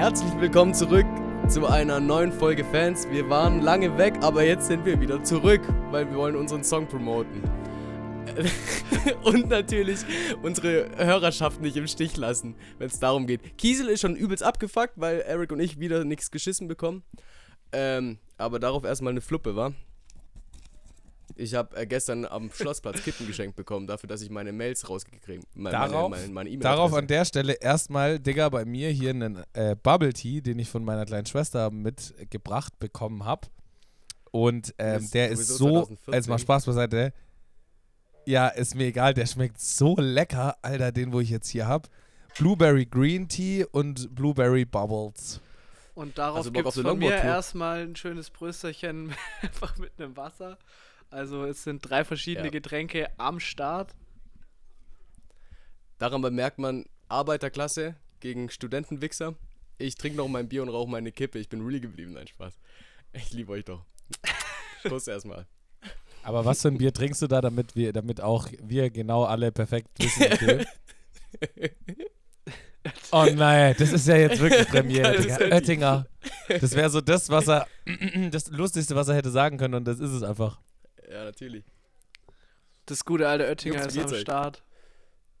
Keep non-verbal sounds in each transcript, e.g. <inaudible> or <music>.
Herzlich willkommen zurück zu einer neuen Folge Fans. Wir waren lange weg, aber jetzt sind wir wieder zurück, weil wir wollen unseren Song promoten. <laughs> und natürlich unsere Hörerschaft nicht im Stich lassen, wenn es darum geht. Kiesel ist schon übelst abgefuckt, weil Eric und ich wieder nichts geschissen bekommen. Ähm, aber darauf erstmal eine Fluppe, war. Ich habe äh, gestern am Schlossplatz Kippen geschenkt bekommen, dafür, dass ich meine Mails rausgekriegt meine, Darauf, meine, meine, meine darauf an der Stelle erstmal, Digga, bei mir hier einen äh, Bubble Tea, den ich von meiner kleinen Schwester mitgebracht bekommen habe. Und ähm, der ist so, jetzt mal Spaß beiseite. Ja, ist mir egal, der schmeckt so lecker, Alter, den, wo ich jetzt hier habe. Blueberry Green Tea und Blueberry Bubbles. Und darauf also gibt es von mir erstmal ein schönes Brösterchen <laughs> einfach mit einem Wasser. Also es sind drei verschiedene ja. Getränke am Start. Daran bemerkt man Arbeiterklasse gegen Studentenwichser. Ich trinke noch mein Bier und rauche meine Kippe. Ich bin really geblieben. Nein, Spaß. Ich liebe euch doch. <laughs> Kuss erstmal. Aber was für ein Bier trinkst du da, damit wir, damit auch wir genau alle perfekt wissen, okay? <laughs> Oh nein, das ist ja jetzt wirklich Premiere, Digga. Oettinger. Das wäre so das, was er, <clears throat> das Lustigste, was er hätte sagen können und das ist es einfach. Ja, natürlich. Das gute alte Oettinger ist am Start.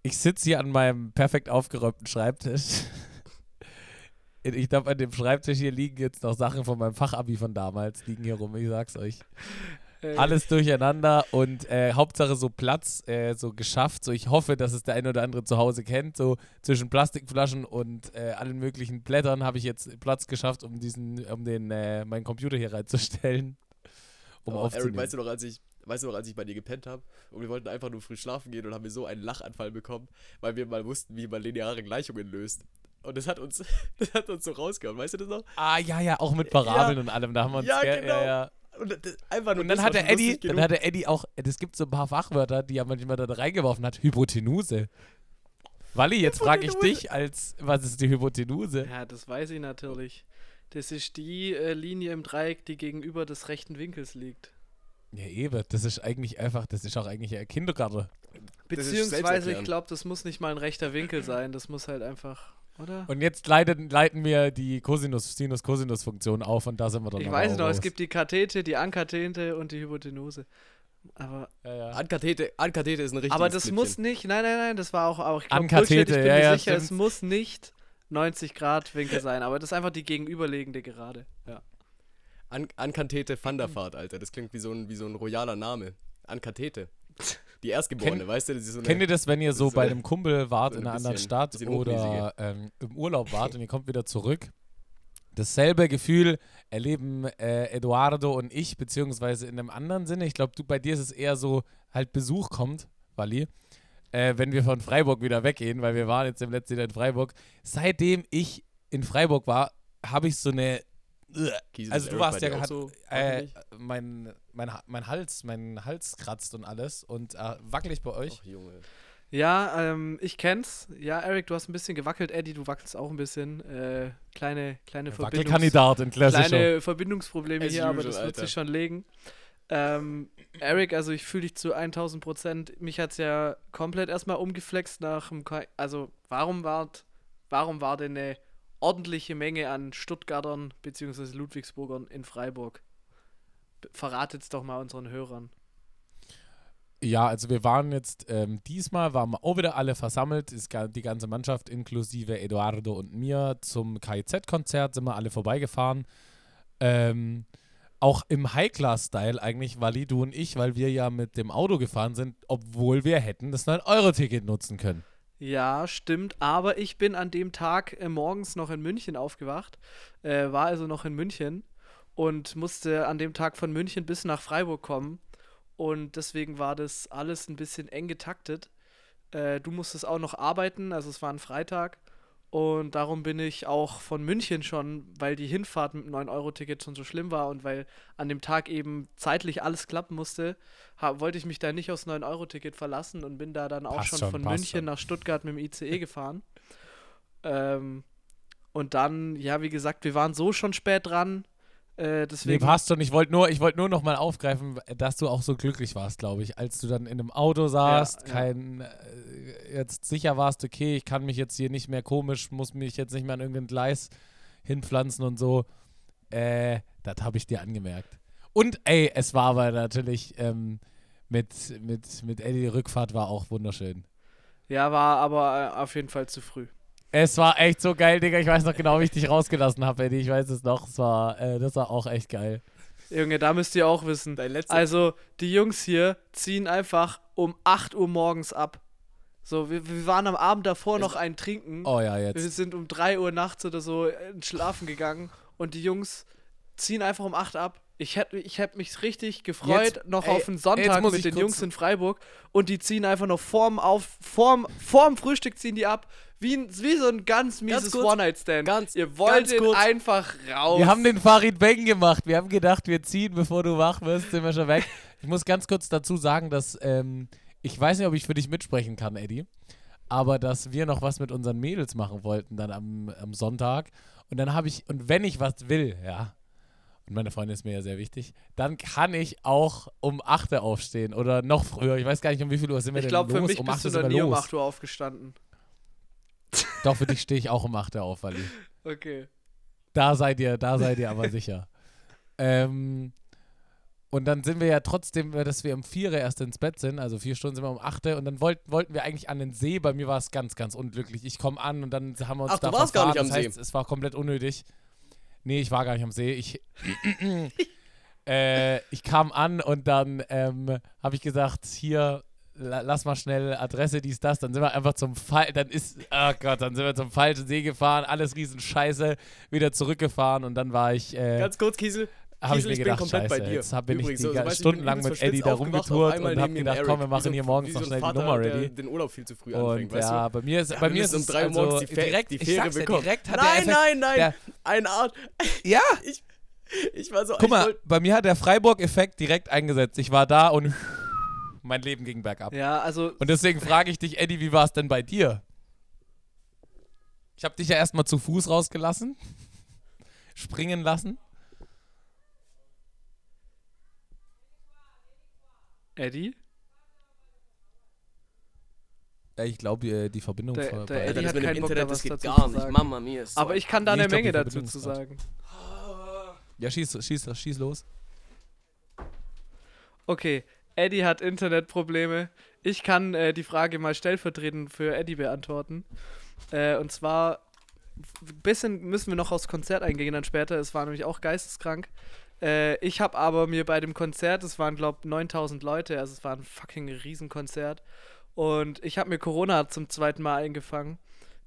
Ich sitze hier an meinem perfekt aufgeräumten Schreibtisch. <laughs> Ich glaube, an dem Schreibtisch hier liegen jetzt noch Sachen von meinem Fachabi von damals, liegen hier rum, ich sag's euch. Alles durcheinander und äh, Hauptsache so Platz, äh, so geschafft. So, ich hoffe, dass es der eine oder andere zu Hause kennt. So zwischen Plastikflaschen und äh, allen möglichen Blättern habe ich jetzt Platz geschafft, um diesen, um den, äh, meinen Computer hier reinzustellen um oh, Eric, weißt du noch, als ich, weißt du noch, als ich bei dir gepennt habe und wir wollten einfach nur früh schlafen gehen und haben wir so einen Lachanfall bekommen, weil wir mal wussten, wie man lineare Gleichungen löst. Und das hat uns, <laughs> das hat uns so rausgehauen, weißt du das noch? Ah, ja, ja, auch mit Parabeln ja, und allem, da haben wir uns ja, genau. ja, ja. Und, das, einfach nur und dann hat der Eddie, dann hat der Eddie auch, es gibt so ein paar Fachwörter, die er manchmal da reingeworfen hat. Hypotenuse. Wally, jetzt frage ich dich als, was ist die Hypotenuse? Ja, das weiß ich natürlich. Das ist die äh, Linie im Dreieck, die gegenüber des rechten Winkels liegt. Ja, eben. Das ist eigentlich einfach, das ist auch eigentlich ein Kindergarten. Beziehungsweise, ich glaube, das muss nicht mal ein rechter Winkel sein. Das muss halt einfach, oder? Und jetzt leiten, leiten wir die Cosinus, Sinus, Cosinus-Funktion auf und da sind wir dann Ich weiß noch, raus. es gibt die Kathete, die Ankathete und die Hypotenuse. Aber ja, ja. Ankathete, Ankathete ist ein richtiges Aber das Flippchen. muss nicht, nein, nein, nein, das war auch, auch ich glaube, ich bin ja, mir sicher, es muss nicht 90 Grad Winkel sein, aber das ist einfach die gegenüberliegende Gerade. Ja. An Ankantete Thunderfahrt, Alter. Das klingt wie so ein, wie so ein royaler Name. Ankantete. Die Erstgeborene, Ken, weißt du? So kennt ihr das, wenn ihr so, so bei einem Kumpel wart so in einer bisschen, anderen Stadt oder ähm, im Urlaub wart und ihr kommt wieder zurück? Dasselbe Gefühl erleben äh, Eduardo und ich, beziehungsweise in einem anderen Sinne. Ich glaube, bei dir ist es eher so, halt Besuch kommt, Wally äh, wenn wir von Freiburg wieder weggehen, weil wir waren jetzt im letzten Jahr in Freiburg. Seitdem ich in Freiburg war, habe ich so eine. also du warst ja so, äh, mein, mein, mein Hals, mein Hals kratzt und alles und äh, wackelig bei euch. Ach, Junge. Ja, ähm, ich kenn's. Ja, Eric, du hast ein bisschen gewackelt. Eddie, du wackelst auch ein bisschen. Äh, kleine, kleine Verbindungs Kleine Verbindungsprobleme hier, aber das wird sich schon legen. Ähm, Eric, also ich fühle dich zu 1000 Prozent. Mich hat es ja komplett erstmal umgeflext nach dem. Ka also, warum war, warum war denn eine ordentliche Menge an Stuttgartern bzw. Ludwigsburgern in Freiburg? Verratet es doch mal unseren Hörern. Ja, also wir waren jetzt, ähm, diesmal waren wir auch wieder alle versammelt, ist die ganze Mannschaft inklusive Eduardo und mir zum KIZ-Konzert sind wir alle vorbeigefahren. Ähm, auch im High-Class-Style eigentlich, Wally, du und ich, weil wir ja mit dem Auto gefahren sind, obwohl wir hätten das 9-Euro-Ticket nutzen können. Ja, stimmt. Aber ich bin an dem Tag äh, morgens noch in München aufgewacht, äh, war also noch in München und musste an dem Tag von München bis nach Freiburg kommen. Und deswegen war das alles ein bisschen eng getaktet. Äh, du musstest auch noch arbeiten, also es war ein Freitag. Und darum bin ich auch von München schon, weil die Hinfahrt mit dem 9-Euro-Ticket schon so schlimm war und weil an dem Tag eben zeitlich alles klappen musste, wollte ich mich da nicht aufs 9-Euro-Ticket verlassen und bin da dann auch schon, schon, von München schon. nach Stuttgart mit dem ICE gefahren. <laughs> Ähm, und dann, ja, wie gesagt, wir waren so schon spät dran. Äh, deswegen nee, passt schon. Ich wollte nur, wollt nur noch mal aufgreifen, dass du auch so glücklich warst, glaube ich, als du dann in einem Auto saßt, ja, kein, äh, jetzt sicher warst, okay, ich kann mich jetzt hier nicht mehr komisch, muss mich jetzt nicht mehr an irgendein Gleis hinpflanzen und so. Äh, das habe ich dir angemerkt. Und ey, es war aber natürlich ähm, mit, mit, mit Eddie, die Rückfahrt war auch wunderschön. Ja, war aber äh, auf jeden Fall zu früh. Es war echt so geil, Digga. Ich weiß noch genau, wie ich dich rausgelassen habe, Eddie. Ich weiß es noch. Es war, äh, das war auch echt geil. Junge, da müsst ihr auch wissen. Also, die Jungs hier ziehen einfach um 8 Uhr morgens ab. So, wir, wir waren am Abend davor noch ein Trinken. Oh ja, jetzt. Wir sind um 3 Uhr nachts oder so schlafen gegangen und die Jungs ziehen einfach um 8 ab. Ich hätte ich hätt mich richtig gefreut, jetzt, noch ey, auf einen Sonntag mit den Jungs in Freiburg und die ziehen einfach noch vorm, auf, vorm, vorm Frühstück ziehen die ab. Wie, wie so ein ganz mieses One-Night-Stand. Ganz, Ihr wolltet einfach raus. Wir haben den Farid Bang gemacht. Wir haben gedacht, wir ziehen, bevor du wach wirst, sind wir schon weg. Ich muss ganz kurz dazu sagen, dass ähm, ich weiß nicht, ob ich für dich mitsprechen kann, Eddie, aber dass wir noch was mit unseren Mädels machen wollten dann am, am Sonntag. Und dann habe ich, und wenn ich was will, ja, meine Freundin ist mir ja sehr wichtig, dann kann ich auch um 8 Uhr aufstehen oder noch früher. Ich weiß gar nicht, um wie viel Uhr sind wir ich glaub, denn los? Ich glaube, für mich um bist du noch nie um 8 Uhr aufgestanden. Doch, für dich stehe ich auch um 8 Uhr auf, Wally. Okay. Da seid ihr, da seid ihr aber sicher. <laughs> Ähm, und dann sind wir ja trotzdem, dass wir um 4 erst ins Bett sind, also vier Stunden sind wir um 8 und dann wollt, wollten wir eigentlich an den See. Bei mir war es ganz, ganz unglücklich. Ich komme an und dann haben wir uns Ach, da du warst gar nicht am das heißt, See. Es war komplett unnötig. Nee, ich war gar nicht am See. Ich, <laughs> äh, ich kam an und dann ähm, habe ich gesagt, hier, lass mal schnell Adresse, dies, das. Dann sind wir einfach zum Fall, dann ist, oh Gott, dann sind wir zum falschen See gefahren, alles riesen Scheiße, wieder zurückgefahren und dann war ich. Äh, Ganz kurz, Kiesel. Habe ich mir gedacht, scheiße, jetzt hab, bin Übrigens, ich die, so, so, stundenlang mit Eddie da rumgetourt und habe gedacht, komm, wir machen so, hier morgens noch schnell Vater, die Nummer ready. den Urlaub viel zu früh und anfängt, weißt ja, du? bei mir ist, ja, <laughs> bei mir ist um drei Uhr also morgens die, direkt, die Fähre bekommen. Ja, direkt hat nein, der nein, nein, eine Art. Ja. <laughs> ich, ich war so. Guck mal, bei mir hat der Freiburg-Effekt direkt eingesetzt. Ich war da und <laughs> mein Leben ging bergab. Ja, also. Und deswegen frage ich dich, Eddie, wie war es denn bei dir? Ich habe dich ja erstmal zu Fuß rausgelassen, <laughs> springen lassen. Eddie? Ja, ich glaube, äh, die Verbindung der, der der Eddie das hat mit dem keinen Internet, Bock, das geht gar nicht. Mama mia. Aber ich kann da nee, eine glaub, Menge dazu zu sagen. Ja, schieß, schieß, schieß los. Okay, Eddie hat Internetprobleme. Ich kann äh, die Frage mal stellvertretend für Eddie beantworten. Äh, und zwar, ein bisschen müssen wir noch aufs Konzert eingehen dann später. Es war nämlich auch geisteskrank. Äh, ich habe aber mir bei dem Konzert, es waren glaube ich 9000 Leute, also es war ein fucking Riesenkonzert. Und ich habe mir Corona zum zweiten Mal eingefangen.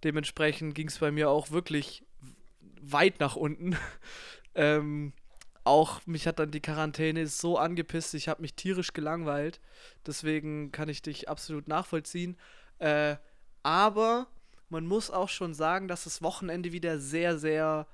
Dementsprechend ging es bei mir auch wirklich weit nach unten. <laughs> ähm, auch mich hat dann die Quarantäne so angepisst, ich habe mich tierisch gelangweilt. Deswegen kann ich dich absolut nachvollziehen. Äh, aber man muss auch schon sagen, dass das Wochenende wieder sehr, sehr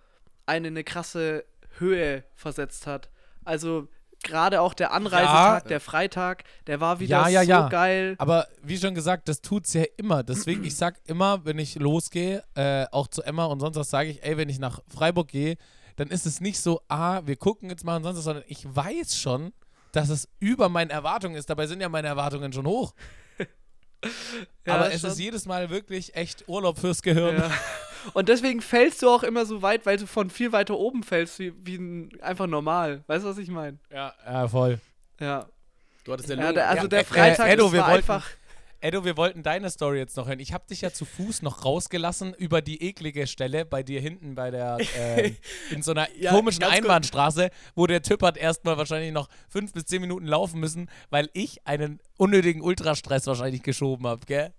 eine, eine krasse Höhe versetzt hat. Also gerade auch der Anreisetag, ja. der Freitag, der war wieder ja, ja, so geil. Aber wie schon gesagt, das tut's ja immer. Deswegen, ich sag immer, wenn ich losgehe, äh, auch zu Emma und sonst was sage ich, ey, wenn ich nach Freiburg gehe, dann ist es nicht so, ah, wir gucken jetzt mal und sonst was, sondern ich weiß schon, dass es über meinen Erwartungen ist. Dabei sind ja meine Erwartungen schon hoch. <laughs> ja, Aber es schon. ist jedes Mal wirklich echt Urlaub fürs Gehirn. <laughs> Und deswegen fällst du auch immer so weit, weil du von viel weiter oben fällst, wie, wie einfach normal. Weißt du, was ich meine? Ja, ja, voll. Ja. Du hattest ja, ja der, also der Freitag äh, Edo, wir war wollten, einfach. Edo, wir wollten deine Story jetzt noch hören. Ich habe dich ja zu Fuß noch rausgelassen über die eklige Stelle bei dir hinten bei der äh, <laughs> in so einer ja, komischen Einbahnstraße, wo der Typ hat erstmal wahrscheinlich noch fünf bis zehn Minuten laufen müssen, weil ich einen unnötigen Ultrastress wahrscheinlich geschoben habe, gell?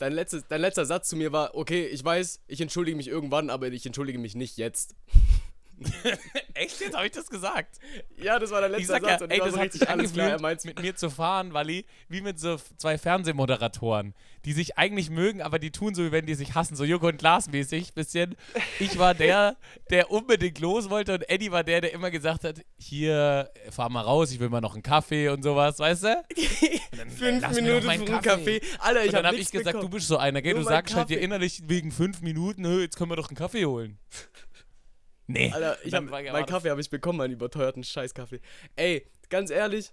Dein, letztes, dein letzter Satz zu mir war, okay, ich weiß, ich entschuldige mich irgendwann, aber ich entschuldige mich nicht jetzt. <laughs> Echt jetzt? Habe ich das gesagt? Ja, das war der letzte Satz. Ja, und ey, das so hat sich alles klar, mit mir zu fahren, Wally, wie mit so zwei Fernsehmoderatoren, die sich eigentlich mögen, aber die tun so, wie wenn die sich hassen, so Joko und Glas mäßig, bisschen. Ich war der, der unbedingt los wollte und Eddie war der, der immer gesagt hat, hier, fahr mal raus, ich will mal noch einen Kaffee und sowas, weißt du? Dann, fünf Minuten für einen Kaffee. Alter, ich und dann habe ich gesagt, bekommen. du bist so einer, gell? Du sagst Kaffee. halt dir innerlich wegen fünf Minuten, jetzt können wir doch einen Kaffee holen. Nee. Alter, ich hab, meinen Kaffee habe ich bekommen, meinen überteuerten Scheißkaffee. Ey, ganz ehrlich,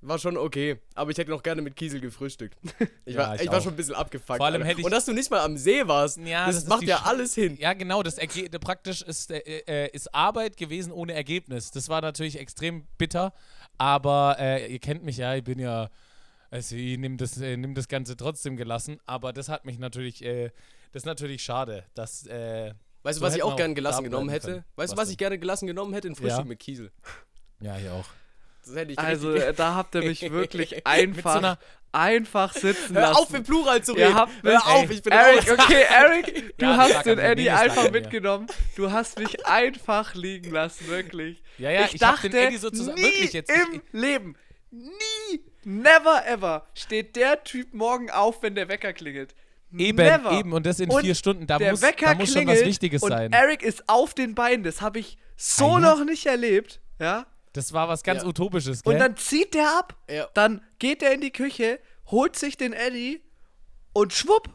war schon okay. Aber ich hätte noch gerne mit Kiesel gefrühstückt. Ich, ja, war, ich, ich war schon ein bisschen abgefuckt. Vor allem hätte ich Und dass du nicht mal am See warst, ja, das, das macht ja alles hin. Ja, genau. Das Erge praktisch ist, äh, äh, ist Arbeit gewesen ohne Ergebnis. Das war natürlich extrem bitter. Aber äh, ihr kennt mich ja, ich bin ja. Also ich nehme das, äh, nehm das Ganze trotzdem gelassen, aber das hat mich natürlich, äh, das ist natürlich schade, dass. Weißt du, was ich auch gerne gelassen genommen hätte? Können. Weißt du, was, was ich gerne gelassen genommen hätte? Ein Frühstück ja. mit Kiesel. Ja, ich auch also äh, da habt ihr mich wirklich <laughs> einfach, so einfach sitzen lassen. Hör auf, im Plural zu reden. Hör auf, ich bin Eric, raus. okay, Eric, <laughs> du ja, hast den Eddie einfach mitgenommen. Du hast mich <laughs> einfach liegen lassen, wirklich. Ja, ja, ich, ich dachte, den Eddie sozusagen, nie wirklich jetzt. im Leben, nie, never ever steht der Typ morgen auf, wenn der Wecker klingelt. Eben, Never. eben, und das in und vier Stunden, da muss, da muss schon was Wichtiges und sein. Eric ist auf den Beinen, das habe ich so ah, noch nicht erlebt, ja. Das war was ganz ja. Utopisches, gell? Und dann zieht der ab, ja. dann geht er in die Küche, holt sich den Eddie und schwupp.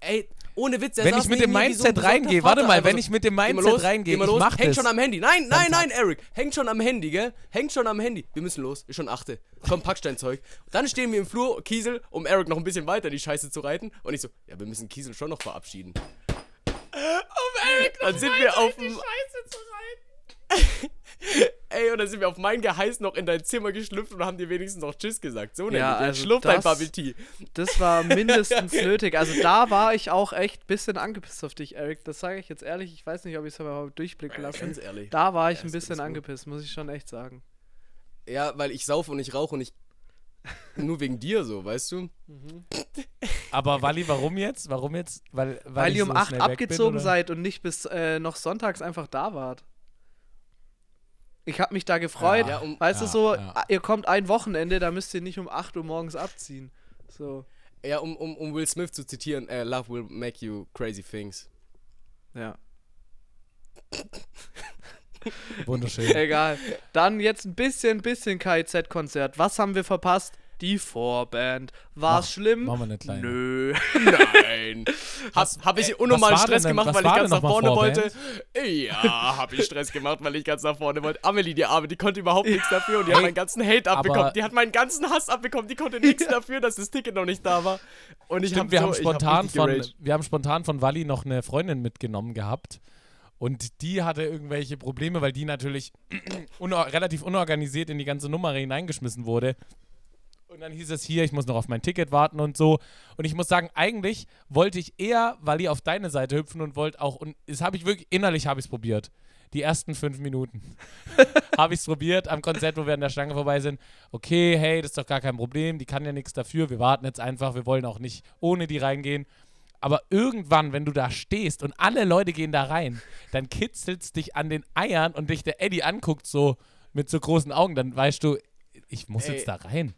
Ey, ohne Witz, der Wenn ich mit dem Mindset so reingehe, warte mal, wenn ich mit dem Mindset reingehe, ich mach Hängt das. schon am Handy. Nein, nein, nein, Eric. Hängt schon am Handy, gell? Hängt schon am Handy. Wir müssen los. Ist schon achte. Komm, Packsteinzeug. Dann stehen wir im Flur, Kiesel, um Eric noch ein bisschen weiter die Scheiße zu reiten. Und ich so, ja, wir müssen Kiesel schon noch verabschieden. Um Eric noch Dann sind wir auf die Scheiße zu reiten. Ey, und dann sind wir auf mein Geheiß noch in dein Zimmer geschlüpft und haben dir wenigstens noch Tschüss gesagt. So ja, also schlupf dein Bubble Tea. Das war <laughs> mindestens nötig. Also da war ich auch echt ein bisschen angepisst auf dich, Eric. Das sage ich jetzt ehrlich. Ich weiß nicht, ob ich es aber durchblicken lasse. Ganz ehrlich. Da war ich ja, ein bisschen angepisst, muss ich schon echt sagen. Ja, weil ich saufe und ich rauche und ich. <laughs> Nur wegen dir so, weißt du? Mhm. Aber Wally, warum jetzt? Warum jetzt? Weil, weil, weil ihr um so 8 abgezogen bin, seid und nicht bis äh, noch sonntags einfach da wart. Ich habe mich da gefreut. Ja, um, weißt ja, du so, ja. ihr kommt ein Wochenende, da müsst ihr nicht um 8 Uhr morgens abziehen. So. Ja, um, um, um Will Smith zu zitieren, uh, Love will make you crazy things. Ja. Wunderschön. <laughs> Egal. Dann jetzt ein bisschen, bisschen KIZ-Konzert. Was haben wir verpasst? Die Vorband. War es schlimm? Machen wir eine kleine. Nö. <laughs> <laughs> Nein. hab, hab ich unnormalen Stress denn, gemacht, weil ich ganz nach vorne wollte? Ja, hab ich Stress gemacht, weil ich ganz nach vorne wollte. Amelie, die Arme, die konnte überhaupt nichts dafür und die hat meinen ganzen Hate abbekommen. Die hat meinen ganzen Hass abbekommen. Die konnte nichts dafür, dass das Ticket noch nicht da war. Und ich Stimmt, hab wir, so, haben spontan hab von, wir haben spontan von Wally noch eine Freundin mitgenommen gehabt. Und die hatte irgendwelche Probleme, weil die natürlich <clears throat> unor relativ unorganisiert in die ganze Nummer hineingeschmissen wurde. Und dann hieß es hier, ich muss noch auf mein Ticket warten und so. Und ich muss sagen, eigentlich wollte ich eher, Wally, auf deine Seite hüpfen und wollte auch, und das habe ich wirklich, innerlich habe ich es probiert. Die ersten fünf Minuten <laughs> habe ich es probiert am Konzert, wo wir an der Stange vorbei sind. Okay, hey, das ist doch gar kein Problem, die kann ja nichts dafür, wir warten jetzt einfach, wir wollen auch nicht ohne die reingehen. Aber irgendwann, wenn du da stehst und alle Leute gehen da rein, dann kitzelt es dich an den Eiern und dich der Eddie anguckt so mit so großen Augen, dann weißt du, ich muss Ey, jetzt da rein.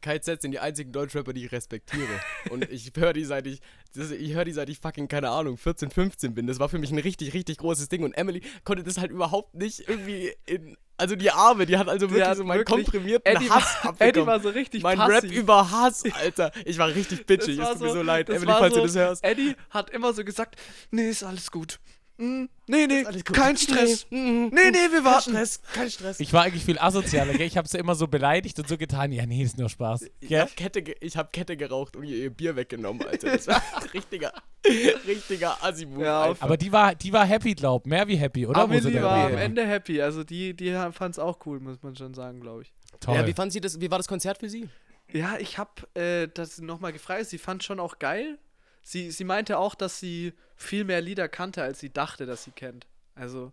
KZ sind die einzigen Deutschrapper, die ich respektiere. und ich höre die seit ich, ich höre die seit ich fucking, keine Ahnung, 14, 15 bin. Das war für mich ein richtig, richtig großes Ding. Und Emily konnte das halt überhaupt nicht irgendwie in, also die Arme, die hat also wirklich hat so meinen wirklich, komprimierten Eddie Hass war, abbekommen. Eddie war so richtig Mein passiv. Rap über Hass, Alter. Ich war richtig bitchig, es tut so, mir so leid, Emily, falls so, du das hörst. Eddie hat immer so gesagt, nee, ist alles gut. Mm, nee, nee, kein Stress. Nee, mm, nee, nee, wir warten. Kein Stress, kein Stress. Ich war eigentlich viel asozialer, gell? Ich habe sie immer so beleidigt und so getan. Ja, nee, ist nur Spaß. Ich habe Kette, hab Kette geraucht und ihr Bier weggenommen, Alter. Das war richtiger, <laughs> richtiger assi ja, Aber die war, die war happy, glaub. Mehr wie happy, oder? Amelie war am Ende happy. Also die, die fand es auch cool, muss man schon sagen, glaube ich. Toll. Ja, wie fand sie das? Wie war das Konzert für sie? Ja, ich habe äh, das nochmal gefragt. Sie fand schon auch geil. Sie, sie meinte auch, dass sie viel mehr Lieder kannte, als sie dachte, dass sie kennt. Also.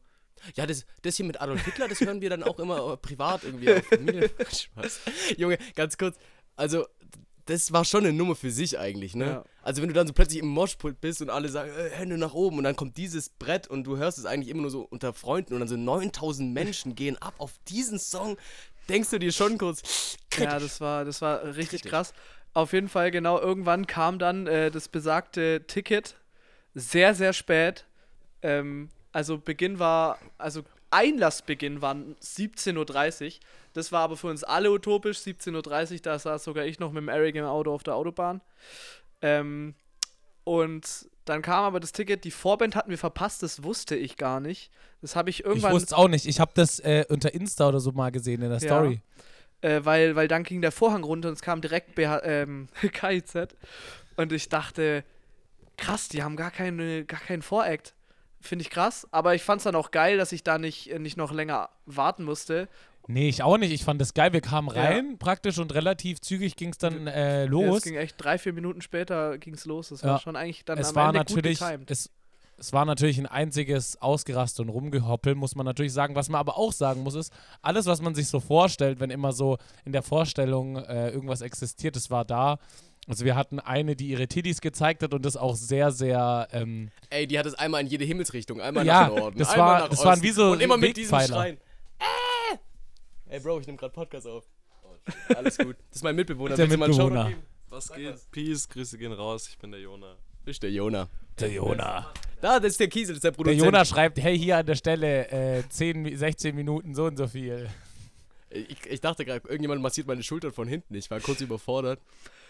Ja, das, das hier mit Adolf Hitler, das hören wir dann auch immer privat irgendwie <laughs> auf Familie. Spaß. Junge, ganz kurz. Also, das war schon eine Nummer für sich eigentlich, ne? Ja. Also wenn du dann so plötzlich im Moshpult bist und alle sagen, äh, Hände nach oben und dann kommt dieses Brett und du hörst es eigentlich immer nur so unter Freunden und dann so 9000 Menschen gehen ab auf diesen Song, denkst du dir schon kurz. Kritisch. Ja, das war, das war richtig kritisch. krass. Auf jeden Fall, genau, irgendwann kam dann äh, das besagte Ticket sehr, sehr spät. Ähm, also Beginn war, also Einlassbeginn war 17.30 Uhr. Das war aber für uns alle utopisch. 17.30 Uhr, da saß sogar ich noch mit dem Eric im Auto auf der Autobahn. Ähm, und dann kam aber das Ticket, die Vorband hatten wir verpasst, das wusste ich gar nicht. Das habe ich irgendwann. Ich wusste es auch nicht. Ich habe das äh, unter Insta oder so mal gesehen in der Story. äh, weil, weil dann ging der Vorhang runter und es kam direkt BH, ähm, <laughs> KIZ. Und ich dachte, krass, die haben gar, keine, gar keinen Voract. Finde ich krass. Aber ich fand es dann auch geil, dass ich da nicht, nicht noch länger warten musste. Nee, ich auch nicht. Ich fand das geil. Wir kamen rein ja. praktisch und relativ zügig ging es dann äh, los. Ja, es ging echt drei, vier Minuten später ging es los. Das ja. war schon eigentlich dann es am war Ende natürlich, gut getimed. Es, es war natürlich ein einziges Ausgeraste und Rumgehoppel, muss man natürlich sagen. Was man aber auch sagen muss, ist, alles, was man sich so vorstellt, wenn immer so in der Vorstellung äh, irgendwas existiert, das war da. Also wir hatten eine, die ihre Titties gezeigt hat und das auch sehr, sehr. Ähm Ey, die hat es einmal in jede Himmelsrichtung, einmal ja, nach Norden, das einmal war, nach das Osten. waren wie so und immer mit diesem. Schreien. Äh! Ey, Bro, ich nehme gerade Podcast auf. Oh, alles gut. Das ist mein Mitbewohner. <laughs> Der Mitbewohner. Was Sag geht? was. Peace, Grüße gehen raus. Ich bin der Jona. Ist der Jona. Der Jona. Da, das ist der Kiesel, das ist der Der Produzent. Jona schreibt, hey, hier an der Stelle äh, 10, 16 Minuten so und so viel. Ich, ich dachte gerade, irgendjemand massiert meine Schultern von hinten. Ich war kurz überfordert.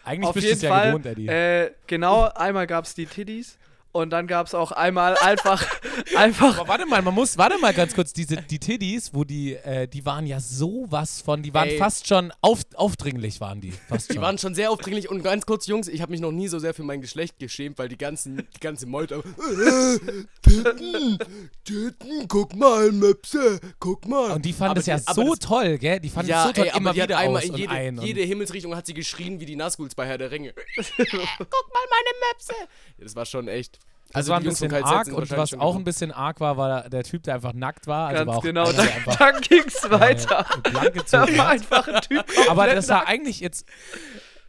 Eigentlich Auf bist du jeden es ja Fall. gewohnt, Eddie. Äh, genau, einmal gab es die Titties. Und dann gab es auch einmal einfach, <laughs> einfach Aber warte mal, man muss, warte mal ganz kurz, diese, die Tiddies, wo die, äh, die waren ja sowas von, die waren Ey. fast schon auf, aufdringlich, waren die. Fast Die schon. waren schon sehr aufdringlich und ganz kurz, Jungs, ich habe mich noch nie so sehr für mein Geschlecht geschämt, weil die ganzen, die ganze Meute. Äh, <laughs> Titten, Titten, guck mal, Möpse, guck mal. und die fanden es ja die- so das- toll, gell? Die fanden ja, es so toll, ey, immer die wieder einmal aus in und jede, ein. jede und Himmelsrichtung hat sie geschrien wie die Nazguls bei Herr der Ringe. <laughs> guck mal meine Möpse. Ja, das war schon echt. Das Also war ein die bisschen KZ arg und was auch ein gewohnt. bisschen arg war, war der Typ, der einfach nackt war. Also ganz war auch genau, einer, dann, dann ging es <laughs> weiter. Äh, <laughs> Da war einfach ein Typ. <laughs> Aber das war eigentlich jetzt.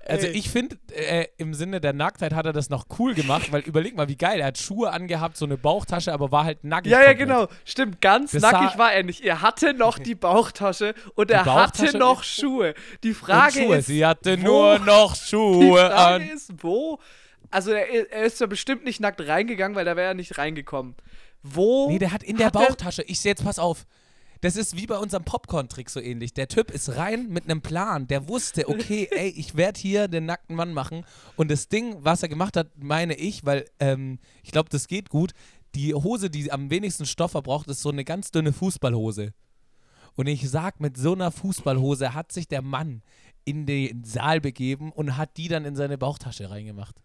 Also Ey. ich finde, äh, im Sinne der Nacktheit hat er das noch cool gemacht, weil überleg mal, wie geil, er hat Schuhe angehabt, so eine Bauchtasche, aber war halt nackig. Ja, ja, komplett. genau. Stimmt, ganz Das nackig war er nicht. Er hatte noch die Bauchtasche und er Bauchtasche hatte noch Schuhe. Die Frage Schuhe. ist, Sie hatte nur noch die Schuhe Frage an. ist, wo? Also er, er ist ja bestimmt nicht nackt reingegangen, weil da wäre er nicht reingekommen. Wo? Nee, der hat in der hat er- Bauchtasche. Ich jetzt pass auf. Das ist wie bei unserem Popcorn-Trick so ähnlich. Der Typ ist rein mit einem Plan. Der wusste, okay, <laughs> ey, ich werde hier den nackten Mann machen. Und das Ding, was er gemacht hat, meine ich, weil ähm, ich glaube, das geht gut. Die Hose, die am wenigsten Stoff verbraucht, ist so eine ganz dünne Fußballhose. Und ich sag, mit so einer Fußballhose hat sich der Mann in den Saal begeben und hat die dann in seine Bauchtasche reingemacht.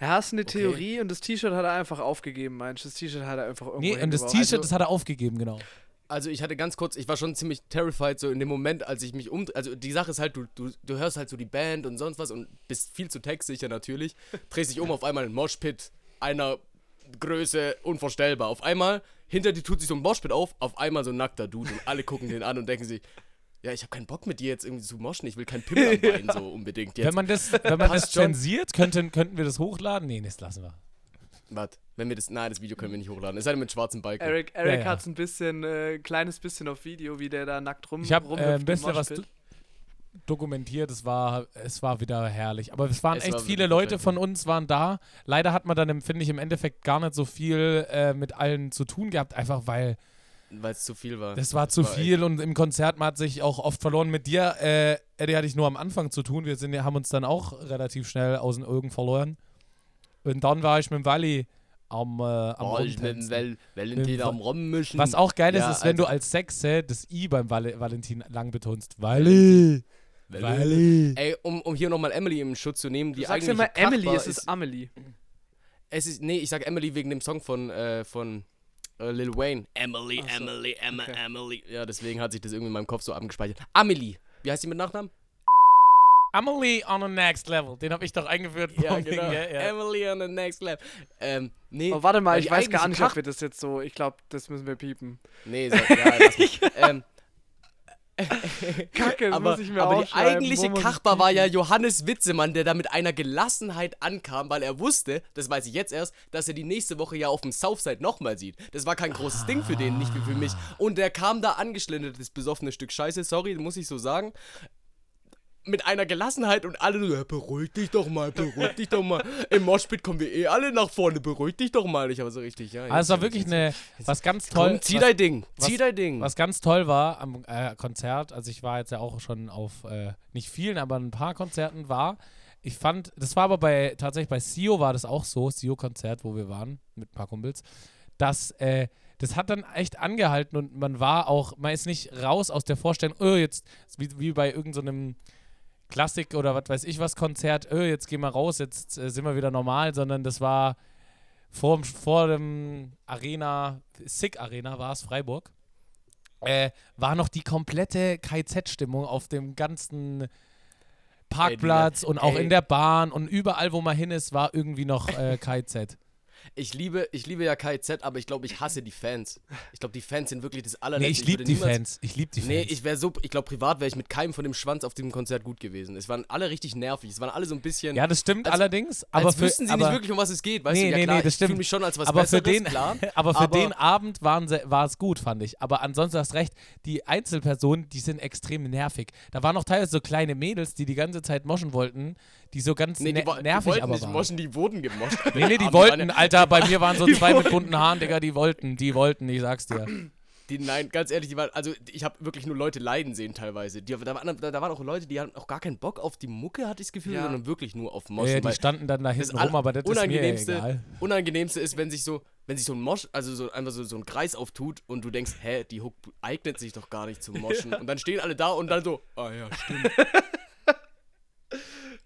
Ja, ist eine Theorie und das T-Shirt hat er einfach aufgegeben, meinst du? Das T-Shirt hat er einfach irgendwo Nee, und das. T-Shirt, Also- das hat er aufgegeben, genau. Also ich hatte ganz kurz, ich war schon ziemlich terrified so in dem Moment, als ich mich um, also die Sache ist halt, du, du, du hörst halt so die Band und sonst was und bist viel zu textsicher natürlich, <laughs> drehst dich um, auf einmal ein Moshpit einer Größe unvorstellbar. Auf einmal, hinter dir tut sich so ein Moshpit auf, auf einmal so ein nackter Dude und alle gucken den an und denken sich, ja, ich habe keinen Bock mit dir jetzt irgendwie zu moschen, ich will keinen Pimmel am Bein so <laughs> unbedingt jetzt. Wenn man das, wenn man das zensiert, könnten, könnten wir das hochladen? Nee, das lassen wir. Warte, wenn wir das, nein, das Video können wir nicht hochladen, es sei denn mit schwarzen Balken. Eric, Eric Ja, ja. hat es ein bisschen, äh, kleines bisschen auf Video, wie der da nackt rum Ich habe äh, ein bisschen was dokumentiert. Es war, es war wieder herrlich. Aber es waren Es echt war viele Leute von uns waren da. Leider hat man dann, finde ich, im Endeffekt gar nicht so viel äh, mit allen zu tun gehabt, einfach weil Weil es zu viel war. das war zu war viel und im Konzert man hat sich auch oft verloren. Mit dir, äh, Eddie, hatte ich nur am Anfang zu tun. Wir sind, haben uns dann auch relativ schnell aus den Augen verloren. Und dann war ich mit dem Wally am, äh, am Oh, ich mit Val Valentin Mit- am Rummischen. Was auch geil ist, Ja, ist, wenn du also- als Sexe das I beim Val Valentin lang betonst. Wally. Wally. Ey, um, um hier nochmal Emily im Schutz zu nehmen, die Du sagst eigentlich immer Emily, es ist Amelie. Es ist, nee, ich sag Emily wegen dem Song von, äh, von äh, Lil Wayne. Emily, Ach so, Emily, Emma, okay. Emily. Ja, deswegen hat sich das irgendwie in meinem Kopf so abgespeichert. Amelie. Wie heißt die mit Nachnamen? Amelie on the next level. Den habe ich doch eingeführt. vom Ding, gell? ja. Emily on the next level. Ähm, nee. Oh, warte mal, ich weiß gar nicht, ob wir das jetzt so. Ich glaube, das müssen wir piepen. Nee, sag, ja, lass <laughs> mich. ähm, <laughs> Kacke, das aber, muss ich mir aber die eigentliche Kachbar war ja? Johannes Witzemann, der da mit einer Gelassenheit ankam, weil er wusste, das weiß ich jetzt erst, dass er die nächste Woche ja auf dem Southside nochmal sieht. Das war kein großes Ding für den, nicht wie für mich. Und der kam da angeschlendert, das besoffene Stück Scheiße, sorry, muss ich so sagen. Mit einer Gelassenheit und alle so, ja, beruhig dich doch mal, beruhig dich doch mal. Im Moshpit kommen wir eh alle nach vorne, beruhig dich doch mal. Ich aber so richtig, ja. Also war wirklich eine, was ganz toll, Komm, zieh was, dein Ding, was- zieh dein Ding. was ganz toll war am äh, Konzert, also ich war jetzt ja auch schon auf, äh, nicht vielen, aber ein paar Konzerten war, ich fand, das war aber bei, tatsächlich bei Sio war das auch so, Sio-Konzert, wo wir waren, mit ein paar Kumpels, dass äh, das hat dann echt angehalten und man war auch, man ist nicht raus aus der Vorstellung, oh, jetzt, wie, wie bei irgendeinem so Klassik oder was weiß ich was Konzert, oh, jetzt gehen wir raus, jetzt äh, sind wir wieder normal, sondern das war vor, vor dem Arena, Sick Arena war es, Freiburg, äh, war noch die komplette KZ-Stimmung auf dem ganzen Parkplatz ey, und auch ey. in der Bahn und überall, wo man hin ist, war irgendwie noch äh, KZ. Ich liebe, ich liebe ja KIZ, aber ich glaube, ich hasse die Fans. Ich glaube, die Fans sind wirklich das allerletzte. Nee, ich liebe die Fans. Ich liebe die Fans. Nee, ich wäre so, ich glaube, privat wäre ich mit keinem von dem Schwanz auf diesem Konzert gut gewesen. Es waren alle richtig nervig. Es waren alle so ein bisschen. Ja, das stimmt als, allerdings. Aber als für, wüssten sie aber, nicht wirklich, um was es geht. Weißt nee, du? Ja, nee, klar, nee, das stimmt. Ich fühle mich schon als was aber Besseres, für den, klar. <laughs> aber für aber den Abend war es gut, fand ich. Aber ansonsten hast recht, die Einzelpersonen, die sind extrem nervig. Da waren noch teilweise so kleine Mädels, die die ganze Zeit moschen wollten, die so ganz nee, die, ne nervig die aber nicht waren. moschen, die wurden gemoscht. nee, nee, die <laughs> wollten, Alter, bei mir waren so <laughs> zwei mit bunten Haaren, Digga, die wollten, die wollten, ich sag's dir. Die, nein, ganz ehrlich, die waren, also ich habe wirklich nur Leute leiden sehen teilweise. Die, da, waren, da, da, waren auch Leute, die hatten auch gar keinen Bock auf die Mucke, hatte ich das Gefühl, ja. sondern wirklich nur auf Moschen. Ja, die standen dann da hinten rum, aber das unangenehmste, ist mir egal. Unangenehmste ist, wenn sich so, wenn sich so ein Mosch, also so einfach so, so ein Kreis auftut und du denkst, hä, die Hook eignet sich doch gar nicht zum Moschen. <laughs> Ja. Und dann stehen alle da und dann so, ah ja, stimmt.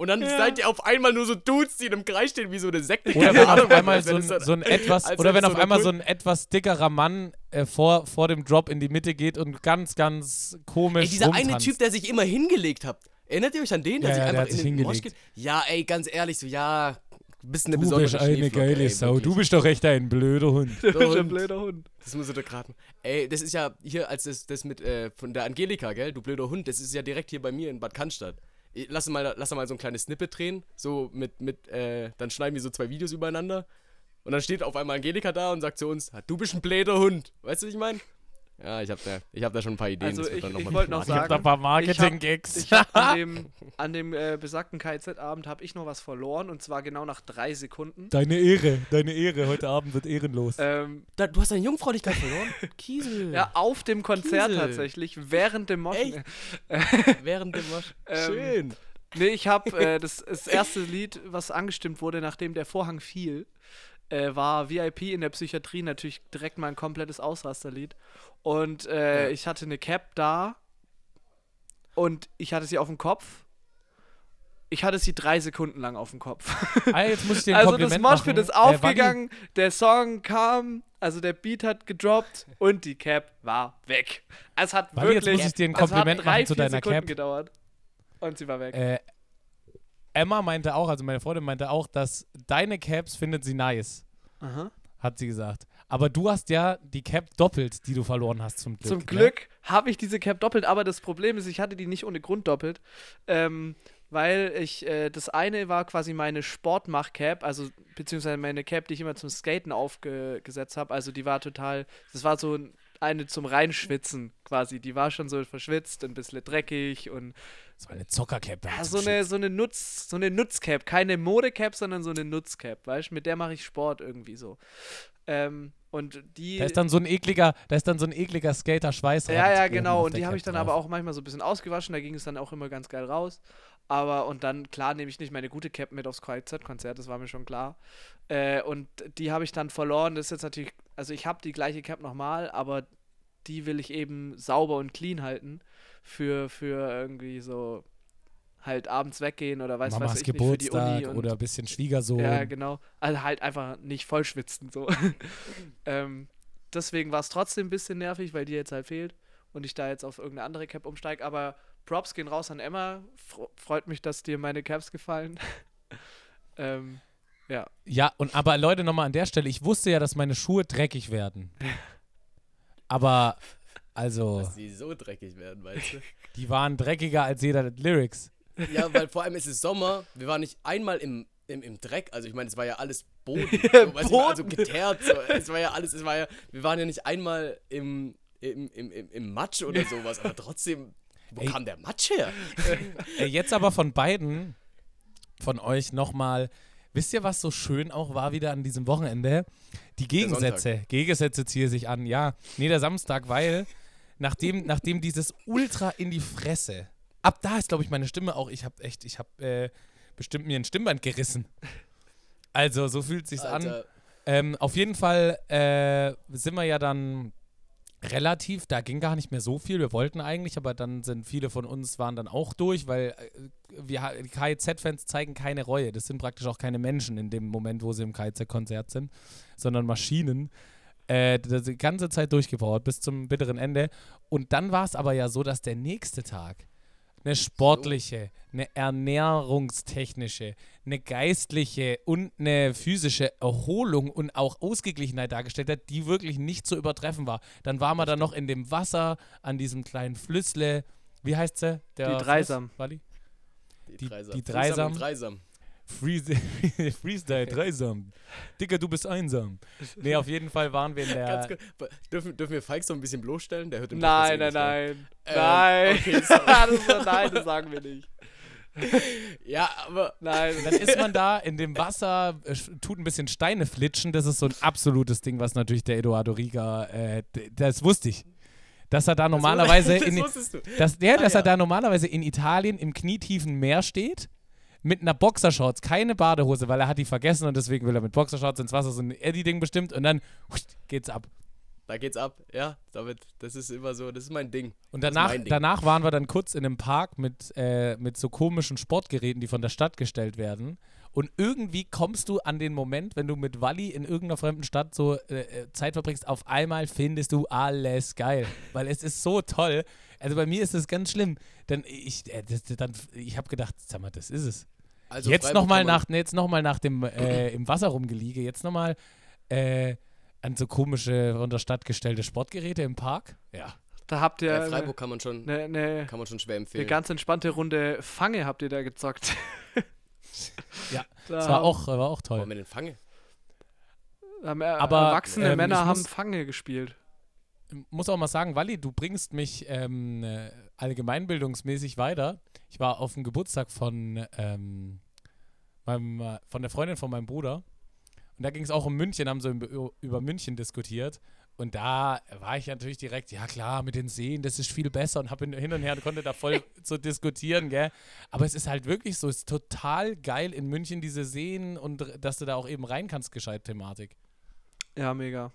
Und dann ja. seid ihr auf einmal nur so Dudes, die in einem Kreis stehen wie so eine Sekte. Oder wenn auf <laughs> einmal so ein, so ein etwas, oder wenn auf einmal so ein etwas dickerer Mann äh, vor, vor dem Drop in die Mitte geht und ganz, ganz komisch. Ey, dieser rumtanzt. eine Typ, der sich immer hingelegt hat. Erinnert ihr euch an den, der ja, sich ja, einfach der in den Mosch geht? Ja, ey, ganz ehrlich, so, ja, bist eine du besondere bist eine geile ey, Sau. Du bist doch echt ein blöder Hund. Du bist ein blöder Hund. Das muss ich doch raten. Ey, das ist ja hier, als das, das mit, äh, von der Angelika, gell, du blöder Hund, das ist ja direkt hier bei mir in Bad Cannstatt lass mal, lass mal so ein kleines Snippet drehen, so mit, mit, äh, dann schneiden wir so zwei Videos übereinander und dann steht auf einmal Angelika da und sagt zu uns, du bist ein bläder Hund. Weißt du, was ich meine? Ja, ich habe da, hab da schon ein paar Ideen. Also ich, ich wollte noch sagen, ich habe da ein paar Marketing-Gags. an dem, <laughs> an dem äh, besagten KZ-Abend habe ich noch was verloren und zwar genau nach drei Sekunden. Deine Ehre, deine Ehre. Heute Abend wird ehrenlos. Ähm, da, du hast deine Jungfräulichkeit verloren? Kiesel. <laughs> Ja, auf dem Konzert Kiesel. tatsächlich, während dem Moschen. <laughs> während dem Moschen. Ähm, Schön. Nee, ich habe äh, das, das erste Lied, was angestimmt wurde, nachdem der Vorhang fiel, äh, war VIP in der Psychiatrie natürlich direkt mein komplettes Ausrasterlied. Und äh, ja. ich hatte eine Cap da und ich hatte sie auf dem Kopf. Ich hatte sie drei Sekunden lang auf dem Kopf. Ah, jetzt muss ich dir ein <laughs> also Kompliment das Moshpit ist aufgegangen, äh, der Song kam, also der Beat hat gedroppt und die Cap war weg. Es hat Wally, wirklich, jetzt muss ich dir ein Kompliment drei, machen zu deiner Sekunden Cap. gedauert und sie war weg. Äh, Emma meinte auch, also meine Freundin meinte auch, dass deine Caps findet sie nice. Aha. Hat sie gesagt. Aber du hast ja die Cap doppelt, die du verloren hast zum Glück. Zum ne? Glück habe ich diese Cap doppelt, aber das Problem ist, ich hatte die nicht ohne Grund doppelt. Ähm, weil ich, äh, das eine war quasi meine Sportmach-Cap, also beziehungsweise meine Cap, die ich immer zum Skaten aufgesetzt habe. Also die war total, das war so eine zum Reinschwitzen quasi. Die war schon so verschwitzt, ein bisschen dreckig und so eine Zockercap. Ja, so eine, so eine Nutz, so eine Nutzcap. Keine Modecap, sondern so eine Nutzcap, weißt du? Mit der mache ich Sport irgendwie so. Ähm, und die. Da ist dann so ein ekliger, da ist dann so ein ekliger Skater-Schweiß Ja, ja, genau. Und die habe ich dann drauf. aber auch manchmal so ein bisschen ausgewaschen, da ging es dann auch immer ganz geil raus. Aber, und dann, klar, nehme ich nicht meine gute Cap mit aufs KZ-Konzert, das war mir schon klar. Äh, und die habe ich dann verloren. Das ist jetzt natürlich, also ich habe die gleiche Cap nochmal, aber die will ich eben sauber und clean halten für, für irgendwie so halt abends weggehen oder weiß, Mamas weiß ich Geburtstag nicht, für die Uni oder ein bisschen Schwiegersohn. Ja, genau. Also halt einfach nicht voll schwitzen so. <laughs> ähm, deswegen war es trotzdem ein bisschen nervig, weil die jetzt halt fehlt und ich da jetzt auf irgendeine andere Cap umsteige. Aber Props gehen raus an Emma. freut mich, dass dir meine Caps gefallen. <laughs> ähm, ja. Ja, und aber Leute, nochmal an der Stelle, ich wusste ja, dass meine Schuhe dreckig werden. Aber also. Dass die so dreckig werden, weißt du? <laughs> Die waren dreckiger als jeder Lyrics. Ja, weil vor allem ist es Sommer. Wir waren nicht einmal im, im, im Dreck. Also ich meine, es war ja alles Boden. <laughs> So, Boden. Du, also geteert. So. Es war ja alles, es war ja, wir waren ja nicht einmal im, im, im, im, im Matsch oder sowas, aber trotzdem, wo Ey. kam der Matsch her? <laughs> Ey, jetzt aber von beiden, von euch nochmal, wisst ihr, was so schön auch war wieder an diesem Wochenende? Die Gegensätze. Gegensätze ziehe sich an, ja. Nee, der Samstag, weil nachdem, nachdem dieses Ultra in die Fresse, ab da ist, glaube ich, meine Stimme auch, ich habe echt, ich habe äh, bestimmt mir ein Stimmband gerissen. Also, so fühlt sich's Alter. an. Ähm, auf jeden Fall äh, sind wir ja dann relativ, da ging gar nicht mehr so viel. Wir wollten eigentlich, aber dann sind viele von uns waren dann auch durch, weil äh, wir KIZ-Fans zeigen keine Reue. Das sind praktisch auch keine Menschen in dem Moment, wo sie im KIZ-Konzert sind, sondern Maschinen. Äh, die ganze Zeit durchgebaut bis zum bitteren Ende. Und dann war es aber ja so, dass der nächste Tag eine sportliche, eine ernährungstechnische, eine geistliche und eine physische Erholung und auch Ausgeglichenheit dargestellt hat, die wirklich nicht zu übertreffen war. Dann waren wir da noch in dem Wasser an diesem kleinen Flüssle. Wie heißt sie? Der die Dreisam. Fluss, die, die Dreisam. Die Dreisam. Dreisam. <laughs> Freestyle, dreisam. Dicker, du bist einsam. Nee, auf jeden Fall waren wir in der. Ganz dürfen, dürfen wir Falk so ein bisschen bloßstellen? Der hört im Nein, nein, nein. Ähm, nein. Okay, <laughs> das, nein, das sagen wir nicht. <laughs> ja, aber. Nein. Dann ist man da in dem Wasser, tut ein bisschen Steine flitschen. Das ist so ein absolutes Ding, was natürlich der Eduardo Riga, äh, das wusste ich dass er da normalerweise das, das in, dass der, ah, dass ja. er da normalerweise in Italien im knietiefen Meer steht mit einer Boxershorts, keine Badehose, weil er hat die vergessen und deswegen will er mit Boxershorts ins Wasser so ein Eddie-Ding bestimmt und dann geht's ab. Da geht's ab, ja, damit, das ist immer so, das ist mein Ding. Und danach, Ding. danach waren wir dann kurz in einem Park mit, äh, mit so komischen Sportgeräten, die von der Stadt gestellt werden. Und irgendwie kommst du an den Moment, wenn du mit Wally in irgendeiner fremden Stadt so äh, äh Zeit verbringst, auf einmal findest du alles geil. Weil es ist so toll. Also bei mir ist das ganz schlimm. Dann ich, äh, das, dann, ich habe gedacht, sag mal, das ist es. Also jetzt nochmal nach, nee, noch nach dem äh, im Wasser rumgeliege, jetzt nochmal äh, an so komische von der Stadt gestellte Sportgeräte im Park. Ja. Da habt ihr. Bei Freiburg kann man schon, ne, ne, kann man schon schwer empfehlen. Eine ganz entspannte Runde Fange habt ihr da gezockt. <laughs> ja, da das war auch, war auch toll. Wollen wir den Fange? Aber erwachsene ähm, Männer haben Fange gespielt muss auch mal sagen, Walli, du bringst mich ähm, äh, allgemeinbildungsmäßig weiter. Ich war auf dem Geburtstag von, ähm, meinem, von der Freundin von meinem Bruder. Und da ging es auch um München, haben so über München diskutiert. Und da war ich natürlich direkt, ja klar, mit den Seen, das ist viel besser und habe hin und her und konnte da voll <laughs> so diskutieren, gell. Aber es ist halt wirklich so, es ist total geil in München, diese Seen und dass du da auch eben rein kannst, gescheit Thematik. Ja, mega.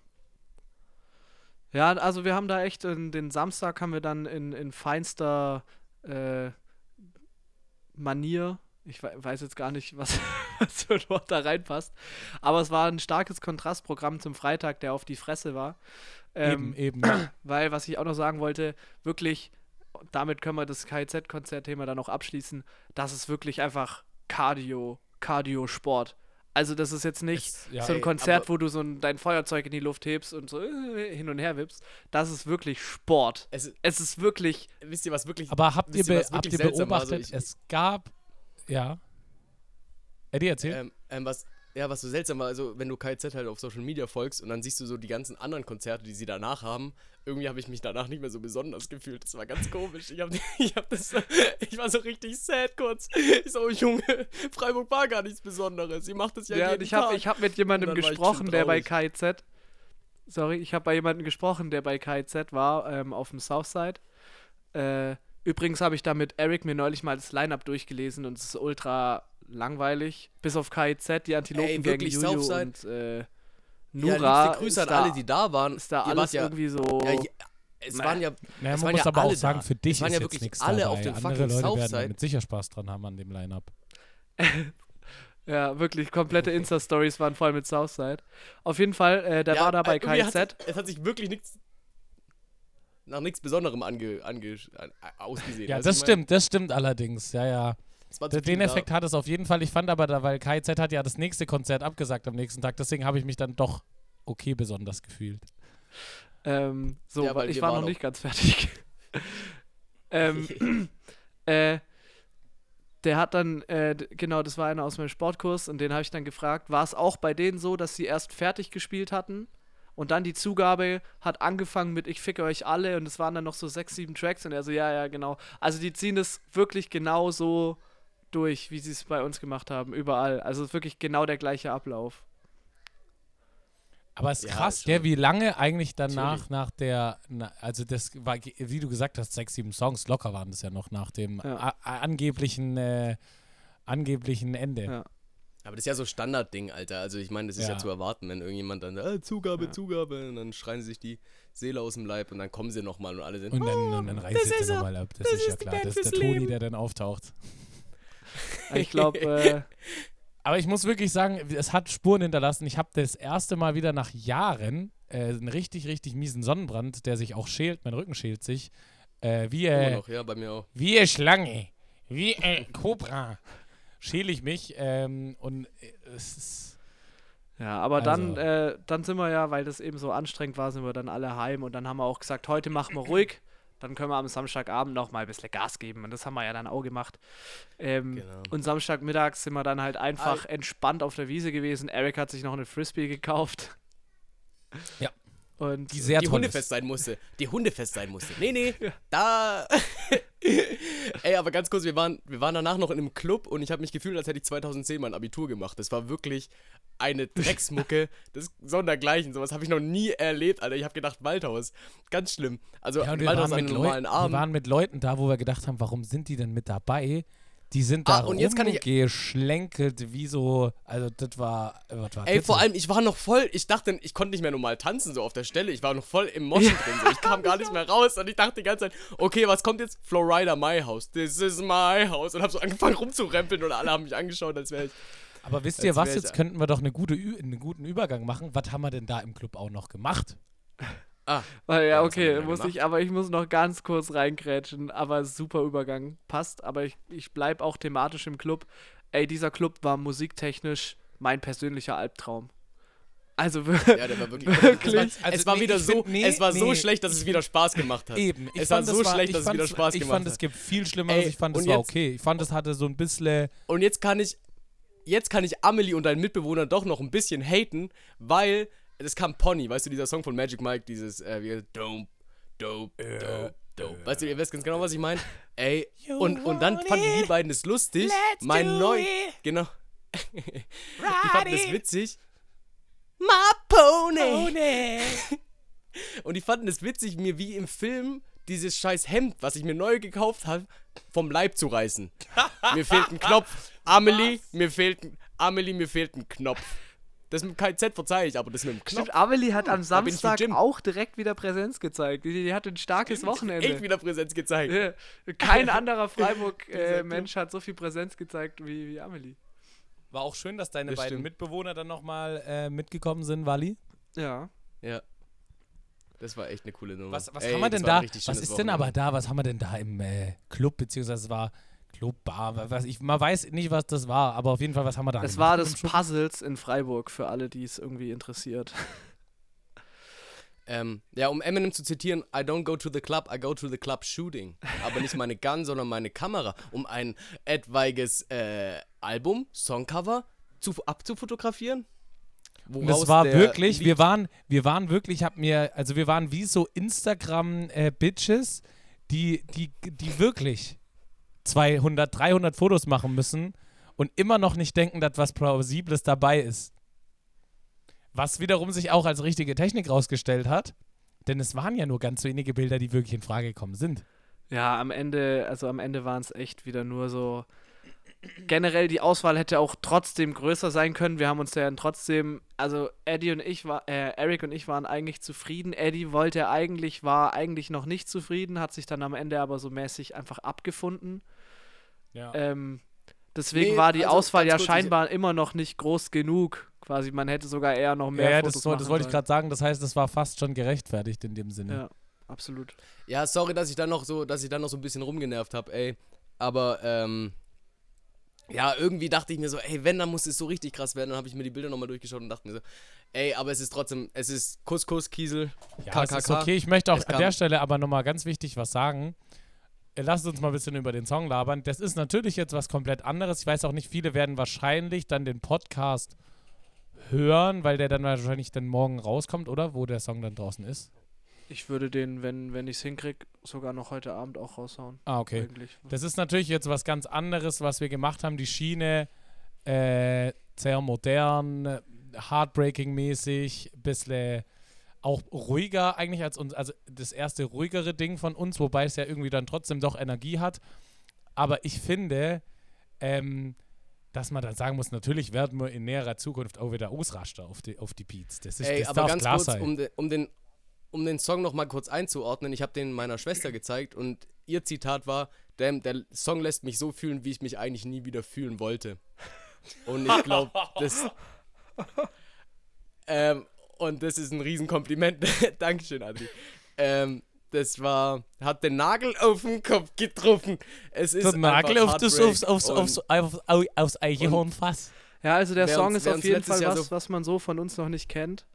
Ja, also wir haben da echt, in, den Samstag haben wir dann in, in feinster äh, Manier, ich weiß jetzt gar nicht, was, <laughs> was für ein Wort da reinpasst, aber es war ein starkes Kontrastprogramm zum Freitag, der auf die Fresse war. Ähm, eben, eben. <clears throat> Weil, was ich auch noch sagen wollte, wirklich, damit können wir das KIZ-Konzertthema dann noch abschließen, das ist wirklich einfach Cardio, Cardio-Sport. Also das ist jetzt nicht es, ja, so ein Konzert, ey, wo du so ein, dein Feuerzeug in die Luft hebst und so äh, hin und her wippst. Das ist wirklich Sport. Es, es ist wirklich. Wisst ihr, was wirklich. Aber habt ihr, be habt ihr beobachtet, also ich, es gab. Ja. Eddie, erzähl. Ähm, ähm, was, ja, was so seltsam war, also wenn du KZ halt auf Social Media folgst und dann siehst du so die ganzen anderen Konzerte, die sie danach haben, irgendwie habe ich mich danach nicht mehr so besonders gefühlt. Das war ganz komisch. Ich, hab, <laughs> ich, hab das, ich war so richtig sad kurz. Ich so, oh, Junge, Freiburg war gar nichts Besonderes. Sie macht das ja, ja jeden ich hab, Ich habe mit jemandem gesprochen, der bei KZ, sorry, ich habe bei jemandem gesprochen, der bei KZ war, ähm, auf dem Southside. Äh, übrigens habe ich da mit Eric mir neulich mal das Line-Up durchgelesen und es ist ultra langweilig. Bis auf KIZ, die Antilopen Ey, wirklich, gegen Juju Southside? und äh, Nura. Ja, Grüße an alle, die da waren. Ist da alles ja, irgendwie so. Ja, es waren ja. Naja, es man muss ja aber auch sagen, für dich es waren ja wirklich nichts alle dabei. auf dem Andere fucking Leute werden mit sicher Spaß dran haben an dem Line-Up. <laughs> ja, wirklich, komplette Insta-Stories waren voll mit Southside. Auf jeden Fall, äh, der ja, war da bei KIZ. Hat, es hat sich wirklich nichts nach nichts Besonderem ange, ange, ausgesehen. Ja, also das stimmt, das stimmt allerdings. Ja, ja. Den Effekt hat es auf jeden Fall. Ich fand aber da, weil KZ hat ja das nächste Konzert abgesagt am nächsten Tag, deswegen habe ich mich dann doch okay besonders gefühlt. Ähm, so, ja, weil ich war noch nicht ganz fertig. <laughs> ähm, <laughs> äh, der hat dann, äh, genau, das war einer aus meinem Sportkurs und den habe ich dann gefragt, war es auch bei denen so, dass sie erst fertig gespielt hatten und dann die Zugabe hat angefangen mit Ich ficke euch alle und es waren dann noch so sechs, sieben Tracks und er so, ja, ja, genau. Also die ziehen das wirklich genau so durch, wie sie es bei uns gemacht haben, überall. Also es ist wirklich genau der gleiche Ablauf. Aber es ist ja, krass, der, wie lange eigentlich danach, Natürlich. nach der, na, also das war, wie du gesagt hast, sechs, sieben Songs, locker waren das ja noch nach dem ja. angeblichen, äh, angeblichen Ende. Ja. Aber das ist ja so Standardding, Alter. Also ich meine, das ist ja. ja. zu erwarten, wenn irgendjemand dann, äh, Zugabe, ja. Zugabe, und dann schreien sie sich die Seele aus dem Leib und dann kommen sie nochmal und alle sind, Und dann, oh, und dann reißt sie nochmal ab. Das, das ist ja klar. Das ist der Toni, der dann auftaucht. Ich glaube, <laughs> äh, Aber ich muss wirklich sagen, es hat Spuren hinterlassen. Ich habe das erste Mal wieder nach Jahren äh, einen richtig, richtig miesen Sonnenbrand, der sich auch schält, mein Rücken schält sich. Äh, wie, äh, noch, ja, bei mir auch. Wie eine Schlange. Wie ein Cobra. Schäle ich mich ähm, und äh, es ist. Ja, aber also. dann, äh, dann sind wir ja, weil das eben so anstrengend war, sind wir dann alle heim und dann haben wir auch gesagt, heute machen wir ruhig. Dann können wir am Samstagabend noch mal ein bisschen Gas geben. Und das haben wir ja dann auch gemacht. Ähm, genau. Und Samstagmittags sind wir dann halt einfach Al entspannt auf der Wiese gewesen. Eric hat sich noch eine Frisbee gekauft. Ja. Und die sehr die hundefest sein musste. Die hundefest sein musste. Nee, nee, ja. da. <laughs> Ey, aber ganz kurz, wir waren, wir waren danach noch in einem Club und ich habe mich gefühlt, als hätte ich 2010 mein Abitur gemacht. Das war wirklich eine <laughs> Drecksmucke des Sondergleichen. Sowas habe ich noch nie erlebt, Alter. Ich habe gedacht, Waldhaus. Ganz schlimm. Also, ja, Waldhaus mit normalen Abend. Wir waren mit Leuten da, wo wir gedacht haben, warum sind die denn mit dabei? Die sind da ah, und jetzt kann ich geschlenkelt, wie so, also das war, was war Ey, vor allem, ich war noch voll, ich dachte, ich konnte nicht mehr normal tanzen, so auf der Stelle. Ich war noch voll im Moschen drin, so. Ich kam gar nicht mehr raus und ich dachte die ganze Zeit, okay, was kommt jetzt? Florida, my house. This is my house. Und hab so angefangen rumzurempeln und alle haben mich angeschaut, als wäre ich. Aber wisst ihr was, jetzt könnten wir doch eine gute, einen guten Übergang machen. Was haben wir denn da im Club auch noch gemacht? Ah. Weil, ja, okay, muss ich, aber ich muss noch ganz kurz reingrätschen, aber super Übergang. Passt, aber ich, ich bleib auch thematisch im Club. Ey, dieser Club war musiktechnisch mein persönlicher Albtraum. Also ja, der war wirklich. <laughs> wirklich. Es war, also, es war nee, wieder so, find, nee, es war nee, so schlecht, dass es wieder Spaß gemacht hat. Eben. es war so schlecht, dass es wieder Spaß gemacht hat. Ich fand, es gibt viel Schlimmeres. ich fand, es war okay. Ich fand, es hatte so ein bisschen. Und jetzt kann ich, jetzt kann ich Amelie und deinen Mitbewohner doch noch ein bisschen haten, weil das kam Pony, weißt du, dieser Song von Magic Mike, dieses, äh, wie, dope, dope, dope, dope. Weißt du, ihr wisst ganz genau, was ich meine? <laughs> Ey, und, und dann fanden die beiden das lustig. mein neu, genau. <laughs> die fanden das witzig. My Pony. Pony. <laughs> und die fanden es witzig, mir wie im Film dieses scheiß Hemd, was ich mir neu gekauft habe, vom Leib zu reißen. mir fehlt ein Knopf. Amelie, mir fehlt ein, Amelie, mir fehlt ein Knopf. Das mit KZ verzeihe ich, aber das mit dem Knopf. Stimmt, Amelie hat am Samstag auch direkt wieder Präsenz gezeigt. Die, die hatte ein starkes Stimmt, Wochenende. Echt wieder Präsenz gezeigt. Kein <laughs> anderer Freiburg-Mensch äh, hat so viel Präsenz gezeigt wie, wie Amelie. War auch schön, dass deine das beiden stimmt. Mitbewohner dann nochmal äh, mitgekommen sind, Wally. Ja. Ja. Das war echt eine coole Nummer. Was, was Ey, haben wir denn da? Was ist Wochenende. denn aber da? Was haben wir denn da im äh, Club? Beziehungsweise es war Clubbar, was ich, man weiß nicht, was das war, aber auf jeden Fall, was haben wir da Das war das Puzzles in Freiburg, für alle, die es irgendwie interessiert. <laughs> Ähm, ja, um Eminem zu zitieren, I don't go to the club, I go to the club shooting. Aber nicht meine Gun, sondern meine Kamera, um ein etwaiges äh, Album, Songcover zu, abzufotografieren. Und das war wirklich, wir waren, wir waren wirklich, hab mir, also wir waren wie so Instagram-Bitches, äh, die, die, die wirklich 200, 300 Fotos machen müssen und immer noch nicht denken, dass was Plausibles dabei ist. Was wiederum sich auch als richtige Technik rausgestellt hat, denn es waren ja nur ganz wenige Bilder, die wirklich in Frage gekommen sind. Ja, am Ende, also am Ende waren es echt wieder nur so. Generell die Auswahl hätte auch trotzdem größer sein können. Wir haben uns ja trotzdem, also Eddie und ich war, äh, Eric und ich waren eigentlich zufrieden. Eddie wollte eigentlich, war eigentlich noch nicht zufrieden, hat sich dann am Ende aber so mäßig einfach abgefunden. Ja. Ähm, deswegen nee, war die also, Auswahl ja scheinbar immer noch nicht groß genug. Quasi, man hätte sogar eher noch mehr ja, Fotos das, das wollte ich gerade sagen. Das heißt, es war fast schon gerechtfertigt in dem Sinne. Ja, absolut. Ja, sorry, dass ich dann noch so, dass ich dann noch so ein bisschen rumgenervt habe, ey. Aber ähm, ja, irgendwie dachte ich mir so, ey, wenn, dann muss es so richtig krass werden. Dann habe ich mir die Bilder nochmal durchgeschaut und dachte mir so, ey, aber es ist trotzdem, es ist Couscous, Kiesel, ja, KKK. Ist okay, ich möchte auch an der Stelle aber nochmal ganz wichtig was sagen lasst uns mal ein bisschen über den Song labern. Das ist natürlich jetzt was komplett anderes. Ich weiß auch nicht, viele werden wahrscheinlich dann den Podcast hören, weil der dann wahrscheinlich dann morgen rauskommt, oder? Wo der Song dann draußen ist. Ich würde den, wenn, wenn ich es hinkriege, sogar noch heute Abend auch raushauen. Ah, okay. Eigentlich. Das ist natürlich jetzt was ganz anderes, was wir gemacht haben. Die Schiene äh, sehr modern, heartbreaking-mäßig, bisschen auch ruhiger eigentlich als uns, also das erste ruhigere Ding von uns, wobei es ja irgendwie dann trotzdem doch Energie hat. Aber ich finde, ähm, dass man dann sagen muss, natürlich werden wir in näherer Zukunft auch wieder Ausraster auf die, auf die Beats. Das, ist, Ey, das aber ganz klar kurz, sein. um, de, um, den, um den Song nochmal kurz einzuordnen, ich habe den meiner Schwester gezeigt und ihr Zitat war, Damn, der Song lässt mich so fühlen, wie ich mich eigentlich nie wieder fühlen wollte. Und ich glaube, das... <laughs> Ähm, und das ist ein Riesenkompliment. <laughs> Dankeschön, Adri. Ähm, das war, hat den Nagel auf den Kopf getroffen. Es ist Der Nagel auf das, aufs, aufs, aufs, aufs, aufs, Eichhornfass. Ja, also der Song uns- ist auf jeden Fall Jahr was, so- was man so von uns noch nicht kennt.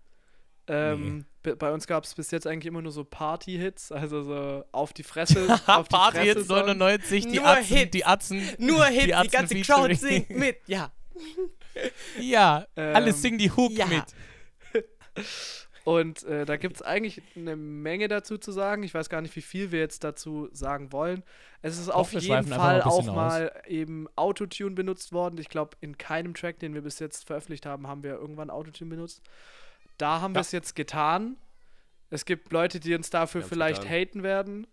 Ähm, b- Bei uns gab es bis jetzt eigentlich immer nur so Party-Hits, also so auf die Fresse. <laughs> auf die Party Fresse jetzt Songs. 99, die Nur Atzen, Hits. die Atzen. Nur Hit, die, Atzen ganze Crowd singt mit, ja. <laughs> Ja, Ähm, alle singen die Hook ja. mit. Und äh, da gibt es eigentlich eine Menge dazu zu sagen. Ich weiß gar nicht, wie viel wir jetzt dazu sagen wollen. Es ist auf wir jeden Fall mal auch mal eben Autotune benutzt worden. Ich glaube, in keinem Track, den wir bis jetzt veröffentlicht haben, haben wir irgendwann Autotune benutzt. Da haben wir Ja. es jetzt getan. Es gibt Leute, die uns dafür Wir vielleicht getan. haten werden.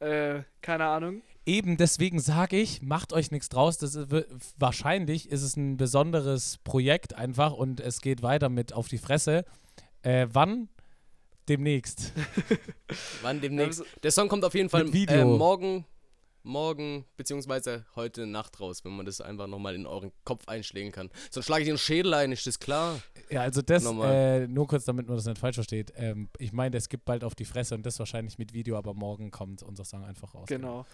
Äh, keine Ahnung. Eben deswegen sage ich, macht euch nichts draus. Das ist, wahrscheinlich ist es ein besonderes Projekt einfach und es geht weiter mit auf die Fresse. Äh, wann? Demnächst. <laughs> Wann demnächst? Der Song kommt auf jeden Fall. Äh, morgen, morgen, beziehungsweise heute Nacht raus, wenn man das einfach nochmal in euren Kopf einschlägen kann. Sonst schlage ich den Schädel ein, ist das klar? Ja, also das, äh, nur kurz, damit man das nicht falsch versteht. Ähm, ich meine, es gibt bald auf die Fresse und das wahrscheinlich mit Video, aber morgen kommt unser Song einfach raus. Genau.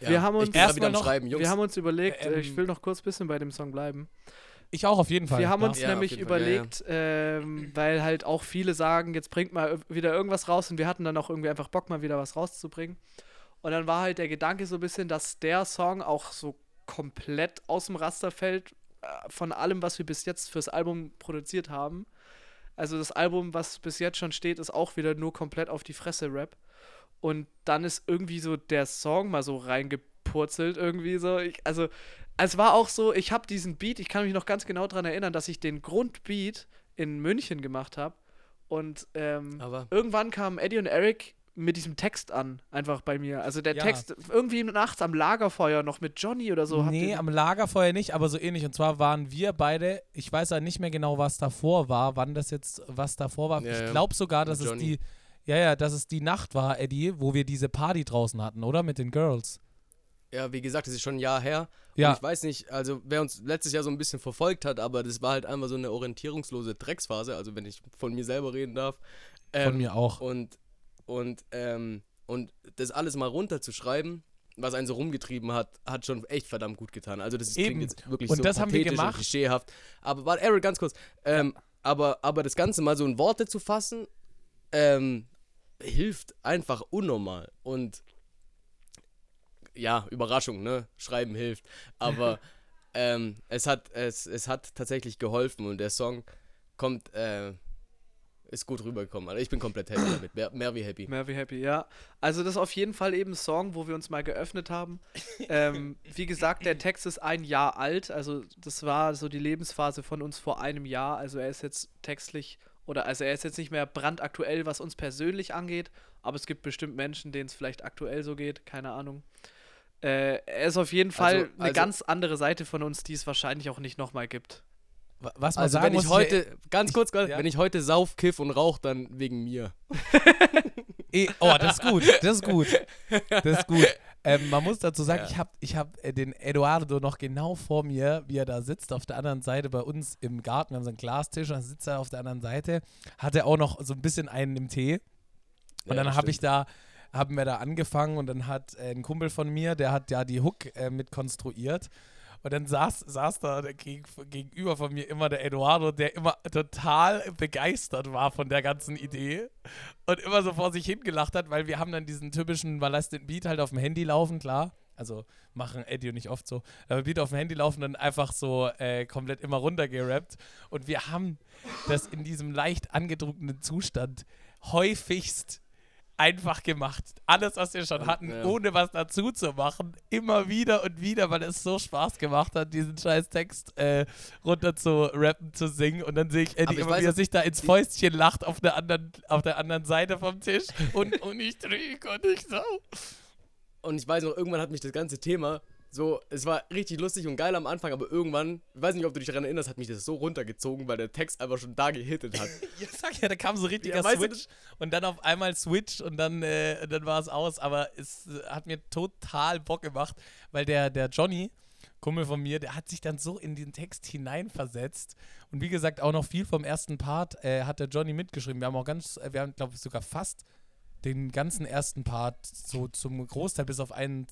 Ja, Wir haben uns erstmal noch- Schreiben, Jungs. Wir haben uns überlegt, Ähm, äh, ich will noch kurz ein bisschen bei dem Song bleiben. Ich auch auf jeden Fall. Wir haben uns Ja, nämlich jeden Fall, ja, ja. überlegt, ähm, weil halt auch viele sagen, jetzt bringt mal wieder irgendwas raus und wir hatten dann auch irgendwie einfach Bock, mal wieder was rauszubringen. Und dann war halt der Gedanke so ein bisschen, dass der Song auch so komplett aus dem Raster fällt äh, von allem, was wir bis jetzt fürs Album produziert haben. Also das Album, was bis jetzt schon steht, ist auch wieder nur komplett auf die Fresse Rap. Und dann ist irgendwie so der Song mal so reingepurzelt irgendwie so. Ich, also es war auch so, ich habe diesen Beat, ich kann mich noch ganz genau daran erinnern, dass ich den Grundbeat in München gemacht habe. Und ähm, irgendwann kamen Eddie und Eric mit diesem Text an, einfach bei mir. Also der Ja. Text irgendwie nachts am Lagerfeuer noch mit Johnny oder so. nee, am Lagerfeuer nicht, aber so ähnlich. Und zwar waren wir beide, ich weiß ja nicht mehr genau, was davor war, wann das jetzt, was davor war. Ja, ich glaube sogar, dass es die, ja, ja, dass es die Nacht war, Eddie, wo wir diese Party draußen hatten, oder? Mit den Girls. ja, wie gesagt, das ist schon ein Jahr her. Ja. Und ich weiß nicht, also wer uns letztes Jahr so ein bisschen verfolgt hat, aber das war halt einfach so eine orientierungslose Drecksphase, also wenn ich von mir selber reden darf. Von Ähm, mir auch. Und, und, ähm, und das alles mal runterzuschreiben, was einen so rumgetrieben hat, hat schon echt verdammt gut getan. Also das ist, klingt jetzt wirklich Und so das haben wir pathetisch und gemacht. klischeehaft. Aber warte, Eric, ganz kurz. Ähm, aber, aber das Ganze mal so in Worte zu fassen, ähm, hilft einfach unnormal. Und ja, Überraschung, ne? Schreiben hilft. Aber <laughs> ähm, es, hat, es, es hat tatsächlich geholfen und der Song kommt, äh, ist gut rübergekommen. Also ich bin komplett happy damit. Mehr, mehr wie happy. Mehr wie happy, ja. Also das ist auf jeden Fall eben ein Song, wo wir uns mal geöffnet haben. ähm, wie gesagt, der Text ist ein Jahr alt, also das war so die Lebensphase von uns vor einem Jahr. Also er ist jetzt textlich oder also er ist jetzt nicht mehr brandaktuell, was uns persönlich angeht, aber es gibt bestimmt Menschen, denen es vielleicht aktuell so geht, keine Ahnung. Äh, er ist auf jeden Fall Also- eine also- ganz andere Seite von uns, die es wahrscheinlich auch nicht nochmal gibt. Wa- Was man Also sagen wenn ich heute, ganz kurz, ja. wenn ich heute sauf, kiff und rauch, dann wegen mir. Eh, oh, das ist gut, das ist gut. Das ist gut. Ähm, man muss dazu sagen, Ja. ich habe ich hab, äh, den Eduardo noch genau vor mir, wie er da sitzt, auf der anderen Seite bei uns im Garten. Wir haben so einen Glastisch, dann sitzt er auf der anderen Seite, hat er auch noch so ein bisschen einen im Tee. Und Ja, dann habe ich da, haben wir da angefangen und dann hat äh, ein Kumpel von mir, der hat ja die Hook äh, mit konstruiert. Und dann saß, saß da der geg gegenüber von mir immer der Eduardo, der immer total begeistert war von der ganzen Idee und immer so vor sich hingelacht hat, weil wir haben dann diesen typischen, den Beat halt auf dem Handy laufen, klar. Also machen Eddie und ich oft so. Aber Beat auf dem Handy laufen dann einfach so äh, komplett immer runtergerappt. Und wir haben das in diesem leicht angedruckten Zustand häufigst einfach gemacht. Alles, was wir schon hatten, ja. ohne was dazu zu machen, immer wieder und wieder, weil es so Spaß gemacht hat, diesen scheiß Text äh, runter zu rappen, zu singen. Und dann sehe ich Eddie immer, weiß wie er sich da ins Fäustchen lacht auf der anderen, auf der anderen Seite vom Tisch. Und, und ich trinke und ich so. Und ich weiß noch, irgendwann hat mich das ganze Thema So, es war richtig lustig und geil am Anfang, aber irgendwann, ich weiß nicht, ob du dich daran erinnerst, hat mich das so runtergezogen, weil der Text einfach schon da gehittet hat. <laughs> ja, sag ja, da kam so richtiger ja, Switch und dann auf einmal Switch und dann, äh, dann war es aus. Aber es äh, hat mir total Bock gemacht, weil der, der Johnny, Kumpel von mir, der hat sich dann so in den Text hineinversetzt. Und wie gesagt, auch noch viel vom ersten Part äh, hat der Johnny mitgeschrieben. Wir haben auch ganz, äh, wir haben, glaube ich, sogar fast den ganzen ersten Part so zum Großteil bis auf einen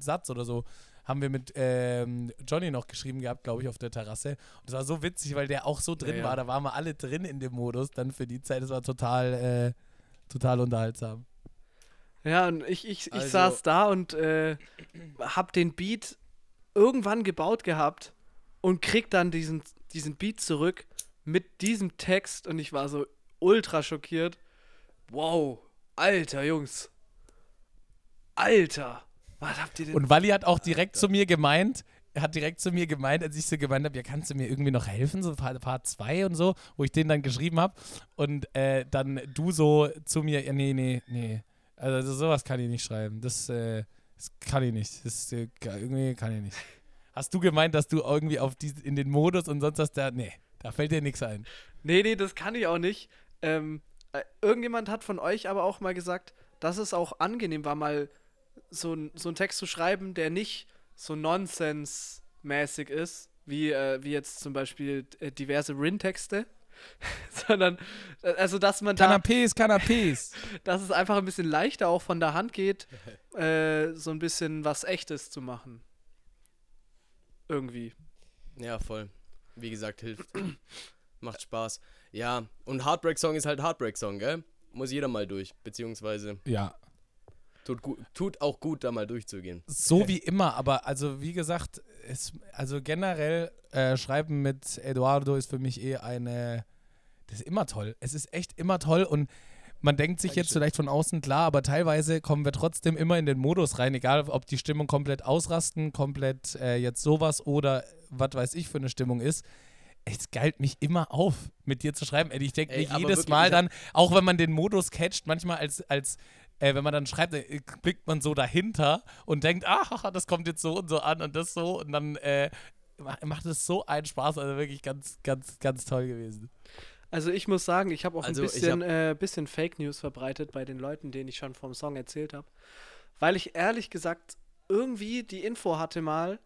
Satz oder so haben wir mit ähm, Johnny noch geschrieben gehabt, glaube ich, auf der Terrasse. Und es war so witzig, weil der auch so drin ja, war. Da waren wir alle drin in dem Modus dann für die Zeit. Das war total, äh, total unterhaltsam. Ja, und ich, ich, ich also, saß da und äh, hab den Beat irgendwann gebaut gehabt und krieg dann diesen, diesen Beat zurück mit diesem Text und ich war so ultra schockiert. Wow, alter Jungs. Alter. Was habt ihr denn? Und Wally hat auch direkt zu mir gemeint, er hat direkt zu mir gemeint, als ich so gemeint habe, ja, kannst du mir irgendwie noch helfen, so Part 2 und so, wo ich den dann geschrieben habe. Und äh, dann du so zu mir, ja, nee, nee, nee. Also sowas kann ich nicht schreiben. Das, äh, das kann ich nicht. Das äh, irgendwie kann ich nicht. Hast du gemeint, dass du irgendwie auf die, in den Modus und sonst was da. Nee, da fällt dir nichts ein. Nee, nee, das kann ich auch nicht. Ähm, äh, irgendjemand hat von euch aber auch mal gesagt, dass es auch angenehm war, mal so, so einen Text zu schreiben, der nicht so nonsensmäßig ist, wie, äh, wie jetzt zum Beispiel äh, diverse Rin-Texte, <laughs> sondern, äh, also dass man da... Canapés, Canapés. <laughs> dass es einfach ein bisschen leichter auch von der Hand geht, <laughs> äh, so ein bisschen was Echtes zu machen. Irgendwie. Ja, voll. Wie gesagt, hilft. <clears throat> Macht Spaß. Ja, und Heartbreak Song ist halt Heartbreak Song, gell? Muss jeder mal durch, beziehungsweise. Ja, Tut, tut auch gut, da mal durchzugehen. So wie immer, aber also wie gesagt, es, also generell äh, Schreiben mit Eduardo ist für mich eh eine, das ist immer toll. Es ist echt immer toll und man denkt sich jetzt vielleicht von außen klar, aber teilweise kommen wir trotzdem immer in den Modus rein, egal ob die Stimmung komplett ausrasten, komplett äh, jetzt sowas oder was weiß ich für eine Stimmung ist es geilt mich immer auf, mit dir zu schreiben. Ich denke mir jedes wirklich, Mal dann, auch wenn man den Modus catcht, manchmal als, als äh, wenn man dann schreibt, äh, blickt man so dahinter und denkt, ach, das kommt jetzt so und so an und das so und dann äh, macht es so einen Spaß, also wirklich ganz, ganz, ganz toll gewesen. Also ich muss sagen, ich habe auch also ein bisschen, hab äh, bisschen Fake News verbreitet bei den Leuten, denen ich schon vom Song erzählt habe, weil ich ehrlich gesagt irgendwie die Info hatte mal,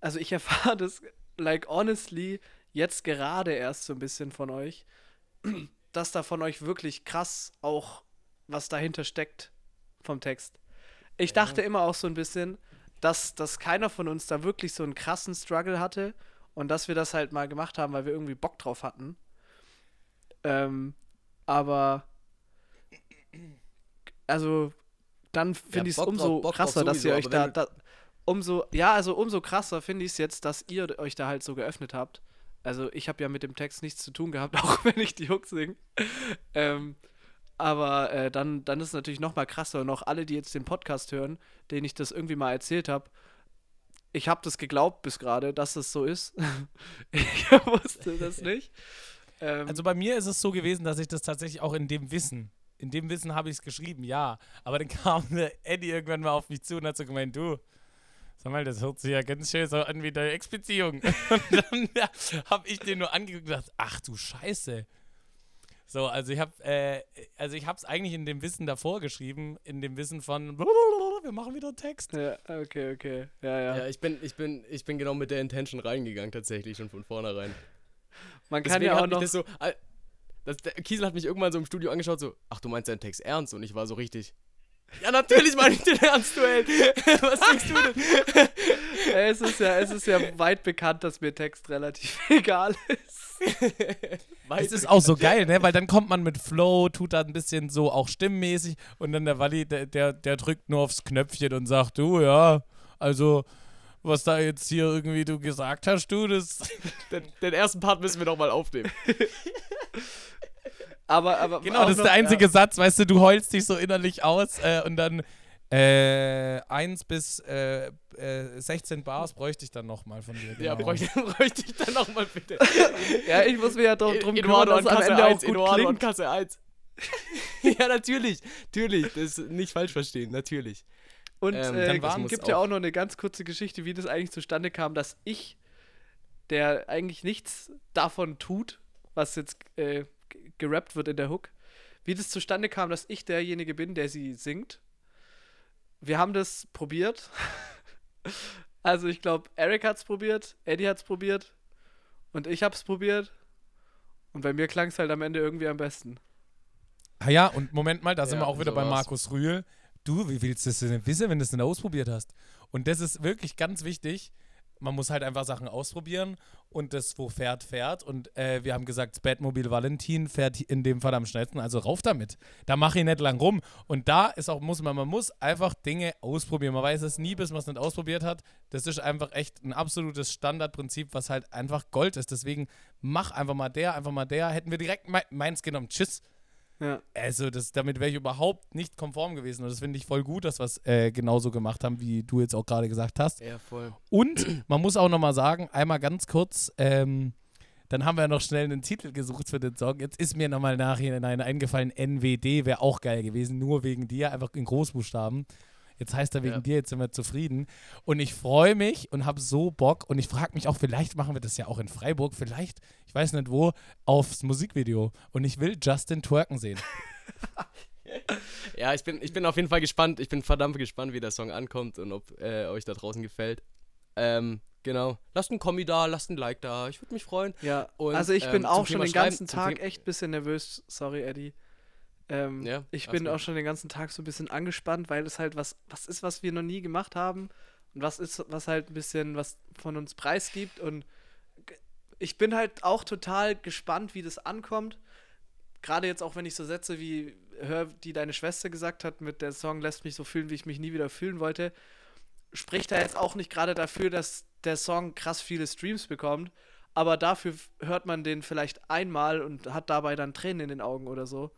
also ich <laughs> erfahre das, like honestly, jetzt gerade erst so ein bisschen von euch, <clears throat> dass da von euch wirklich krass auch was dahinter steckt vom Text. Ich ja. dachte immer auch so ein bisschen, dass, dass keiner von uns da wirklich so einen krassen Struggle hatte und dass wir das halt mal gemacht haben, weil wir irgendwie Bock drauf hatten. Ähm, aber also dann finde ich es umso drauf, krasser, dass ihr euch da, da, umso ja, also umso krasser finde ich es jetzt, dass ihr euch da halt so geöffnet habt. Also ich habe ja mit dem Text nichts zu tun gehabt, <laughs> auch wenn ich die Hook singe. ähm, aber äh, dann, dann ist es natürlich noch mal krasser. Und auch alle, die jetzt den Podcast hören, denen ich das irgendwie mal erzählt habe, ich habe das geglaubt bis gerade, dass es so ist. <laughs> ich <laughs> wusste das nicht. Ähm, also bei mir ist es so gewesen, dass ich das tatsächlich auch in dem Wissen, in dem Wissen habe ich es geschrieben, ja. Aber dann <laughs> kam der Eddie irgendwann mal auf mich zu und hat so gemeint, du, sag mal, das hört sich ja ganz schön so an wie deine Ex-Beziehung. und dann ja, habe ich den nur angeguckt und gedacht, ach du Scheiße. So, also ich habe äh, also ich habe es eigentlich in dem Wissen davor geschrieben, in dem Wissen von <laughs> wir machen wieder Text. Ja, okay, okay. Ja, ja. Ja, ich bin ich bin ich bin genau mit der Intention reingegangen tatsächlich schon von vornherein. Man kann Deswegen ja auch noch das so das, der Kiesel hat mich irgendwann so im Studio angeschaut so, ach du meinst deinen Text ernst und ich war so richtig ja, natürlich meine ich den ernst, Duell. <laughs> Was denkst du denn? <laughs> es, ist ja, es ist ja weit bekannt, dass mir Text relativ <laughs> egal ist. es ist auch so geil, ne? Weil dann kommt man mit Flow, tut da ein bisschen so auch stimmmäßig und dann der Walli, der, der, der drückt nur aufs Knöpfchen und sagt, du, ja, also was da jetzt hier irgendwie du gesagt hast, du, das. Den, den ersten Part müssen wir noch mal aufnehmen. Aber, aber genau, das ist der einzige ja. Satz, weißt du, du heulst dich so innerlich aus äh, und dann äh, 1 bis äh, äh, 16 Bars bräuchte ich dann nochmal von dir. Genau. Ja, bräuchte, <laughs> bräuchte ich dann nochmal bitte. ja, ich muss mir ja doch drum kümmern, dass am Ende 1, auch gut Eduardo klingt. und Kasse 1. <laughs> ja, natürlich, natürlich, das nicht falsch verstehen, natürlich. Und ähm, äh, es gibt ja auch noch eine ganz kurze Geschichte, wie das eigentlich zustande kam, dass ich, der eigentlich nichts davon tut, was jetzt äh, gerappt wird in der Hook, wie das zustande kam, dass ich derjenige bin, der sie singt. Wir haben das probiert. <laughs> also ich glaube, Eric hat es probiert, Eddie hat es probiert und ich habe es probiert. Und bei mir klang es halt am Ende irgendwie am besten. Ah ja, und Moment mal, da sind wir auch wieder so bei Markus Rühl. Du, wie willst du das denn wissen, wenn du es denn ausprobiert hast? Und das ist wirklich ganz wichtig. Man muss halt einfach Sachen ausprobieren und das, wo fährt, fährt. Und äh, wir haben gesagt, Batmobil Valentin fährt in dem Fall am schnellsten, also rauf damit. Da mache ich nicht lang rum. Und da ist auch, muss man, man muss einfach Dinge ausprobieren. Man weiß es nie, bis man es nicht ausprobiert hat. Das ist einfach echt ein absolutes Standardprinzip, was halt einfach Gold ist. Deswegen mach einfach mal der, einfach mal der. Hätten wir direkt meins genommen. Tschüss. Ja. Also das, damit wäre ich überhaupt nicht konform gewesen. Und das finde ich voll gut, dass wir es äh, genauso gemacht haben, wie du jetzt auch gerade gesagt hast. Ja, voll. Und <clears throat> man muss auch nochmal sagen, einmal ganz kurz, ähm, dann haben wir noch schnell einen Titel gesucht für den Song. Jetzt ist mir nochmal nachhinein eingefallen, NWD wäre auch geil gewesen, nur wegen dir, einfach in Großbuchstaben. Jetzt heißt er wegen ja. dir, jetzt sind wir zufrieden. Und ich freue mich und habe so Bock. Und ich frage mich auch, vielleicht machen wir das ja auch in Freiburg, vielleicht, ich weiß nicht wo, aufs Musikvideo. Und ich will Justin twerken sehen. <laughs> ja, ich bin, ich bin auf jeden Fall gespannt. Ich bin verdammt gespannt, wie der Song ankommt und ob äh, euch da draußen gefällt. Ähm, genau. Lasst einen Kommi da, lasst ein Like da. Ich würde mich freuen. Ja, und, also ich bin ähm, auch schon den ganzen Tag echt ein bisschen nervös. Sorry, Eddie. Ähm, ja, ich bin auch schon den ganzen Tag so ein bisschen angespannt, weil es halt was, was ist, was wir noch nie gemacht haben und was ist, was halt ein bisschen was von uns preisgibt und ich bin halt auch total gespannt, wie das ankommt. Gerade jetzt auch, wenn ich so Sätze wie hör, die deine Schwester gesagt hat, mit der Song lässt mich so fühlen, wie ich mich nie wieder fühlen wollte, spricht er jetzt auch nicht gerade dafür, dass der Song krass viele Streams bekommt, aber dafür hört man den vielleicht einmal und hat dabei dann Tränen in den Augen oder so.